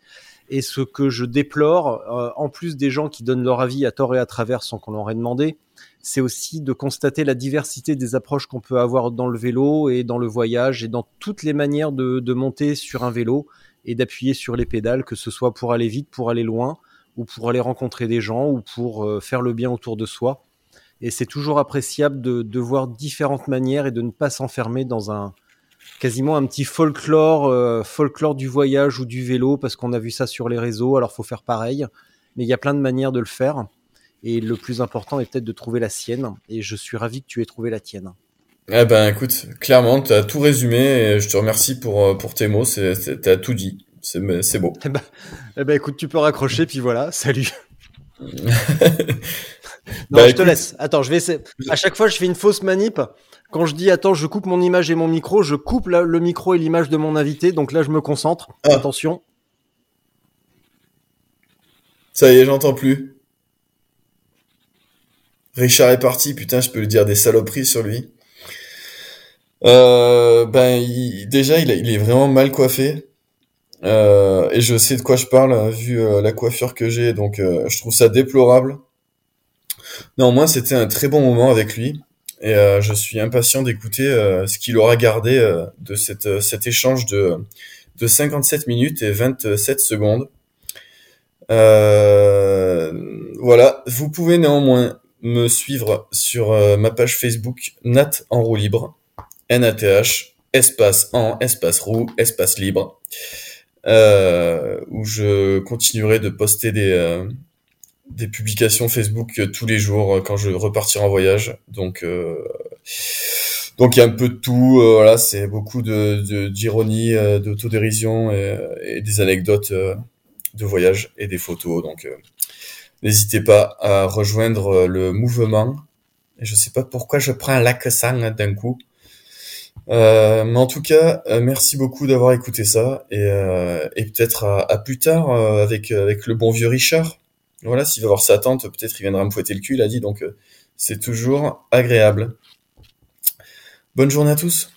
Et ce que je déplore, euh, en plus des gens qui donnent leur avis à tort et à travers sans qu'on leur ait demandé, c'est aussi de constater la diversité des approches qu'on peut avoir dans le vélo et dans le voyage et dans toutes les manières de, de monter sur un vélo et d'appuyer sur les pédales, que ce soit pour aller vite, pour aller loin, ou pour aller rencontrer des gens, ou pour euh, faire le bien autour de soi. Et c'est toujours appréciable de, de voir différentes manières et de ne pas s'enfermer dans un quasiment un petit folklore, euh, folklore du voyage ou du vélo, parce qu'on a vu ça sur les réseaux, alors faut faire pareil. Mais il y a plein de manières de le faire. Et le plus important est peut-être de trouver la sienne. Et je suis ravi que tu aies trouvé la tienne. Eh ben écoute, clairement, tu as tout résumé et je te remercie pour, euh, pour tes mots, c'est, c'est, t'as tout dit. C'est, c'est beau. Eh ben, eh ben écoute, tu peux raccrocher, puis voilà, salut. Non, Bah, je te laisse. Attends, je vais essayer. À chaque fois, je fais une fausse manip. Quand je dis attends, je coupe mon image et mon micro, je coupe la- le micro et l'image de mon invité. Donc là, je me concentre. Ah. Attention. Ça y est, j'entends plus. Richard est parti, putain, je peux lui dire des saloperies sur lui. Euh, ben, il- déjà, il, a- il est vraiment mal coiffé. Euh, et je sais de quoi je parle, hein, vu euh, la coiffure que j'ai, donc je trouve ça déplorable. Néanmoins, c'était un très bon moment avec lui, et euh, je suis impatient d'écouter euh, ce qu'il aura gardé euh, de cette, cet échange de, de 57 minutes et 27 secondes. Voilà, vous pouvez néanmoins me suivre sur ma page Facebook Nat en roue libre, N-A-T-H, espace en, espace roue, espace libre, euh, où je continuerai de poster des, euh, des publications Facebook euh, tous les jours euh, quand je repartirai en voyage. Donc euh, Donc il y a un peu de tout, euh, voilà, c'est beaucoup de d'ironie, de, d'autodérision et, et, des anecdotes de voyage et des photos. Donc n'hésitez pas à rejoindre le mouvement. Et je sais pas pourquoi je prends un lac sang d'un coup. Euh, mais en tout cas, euh, merci beaucoup d'avoir écouté ça et, euh, et peut-être à, plus tard avec avec le bon vieux Richard. Voilà, s'il va voir sa tante, peut-être il viendra me fouetter le cul, il a dit. Donc c'est toujours agréable. Bonne journée à tous.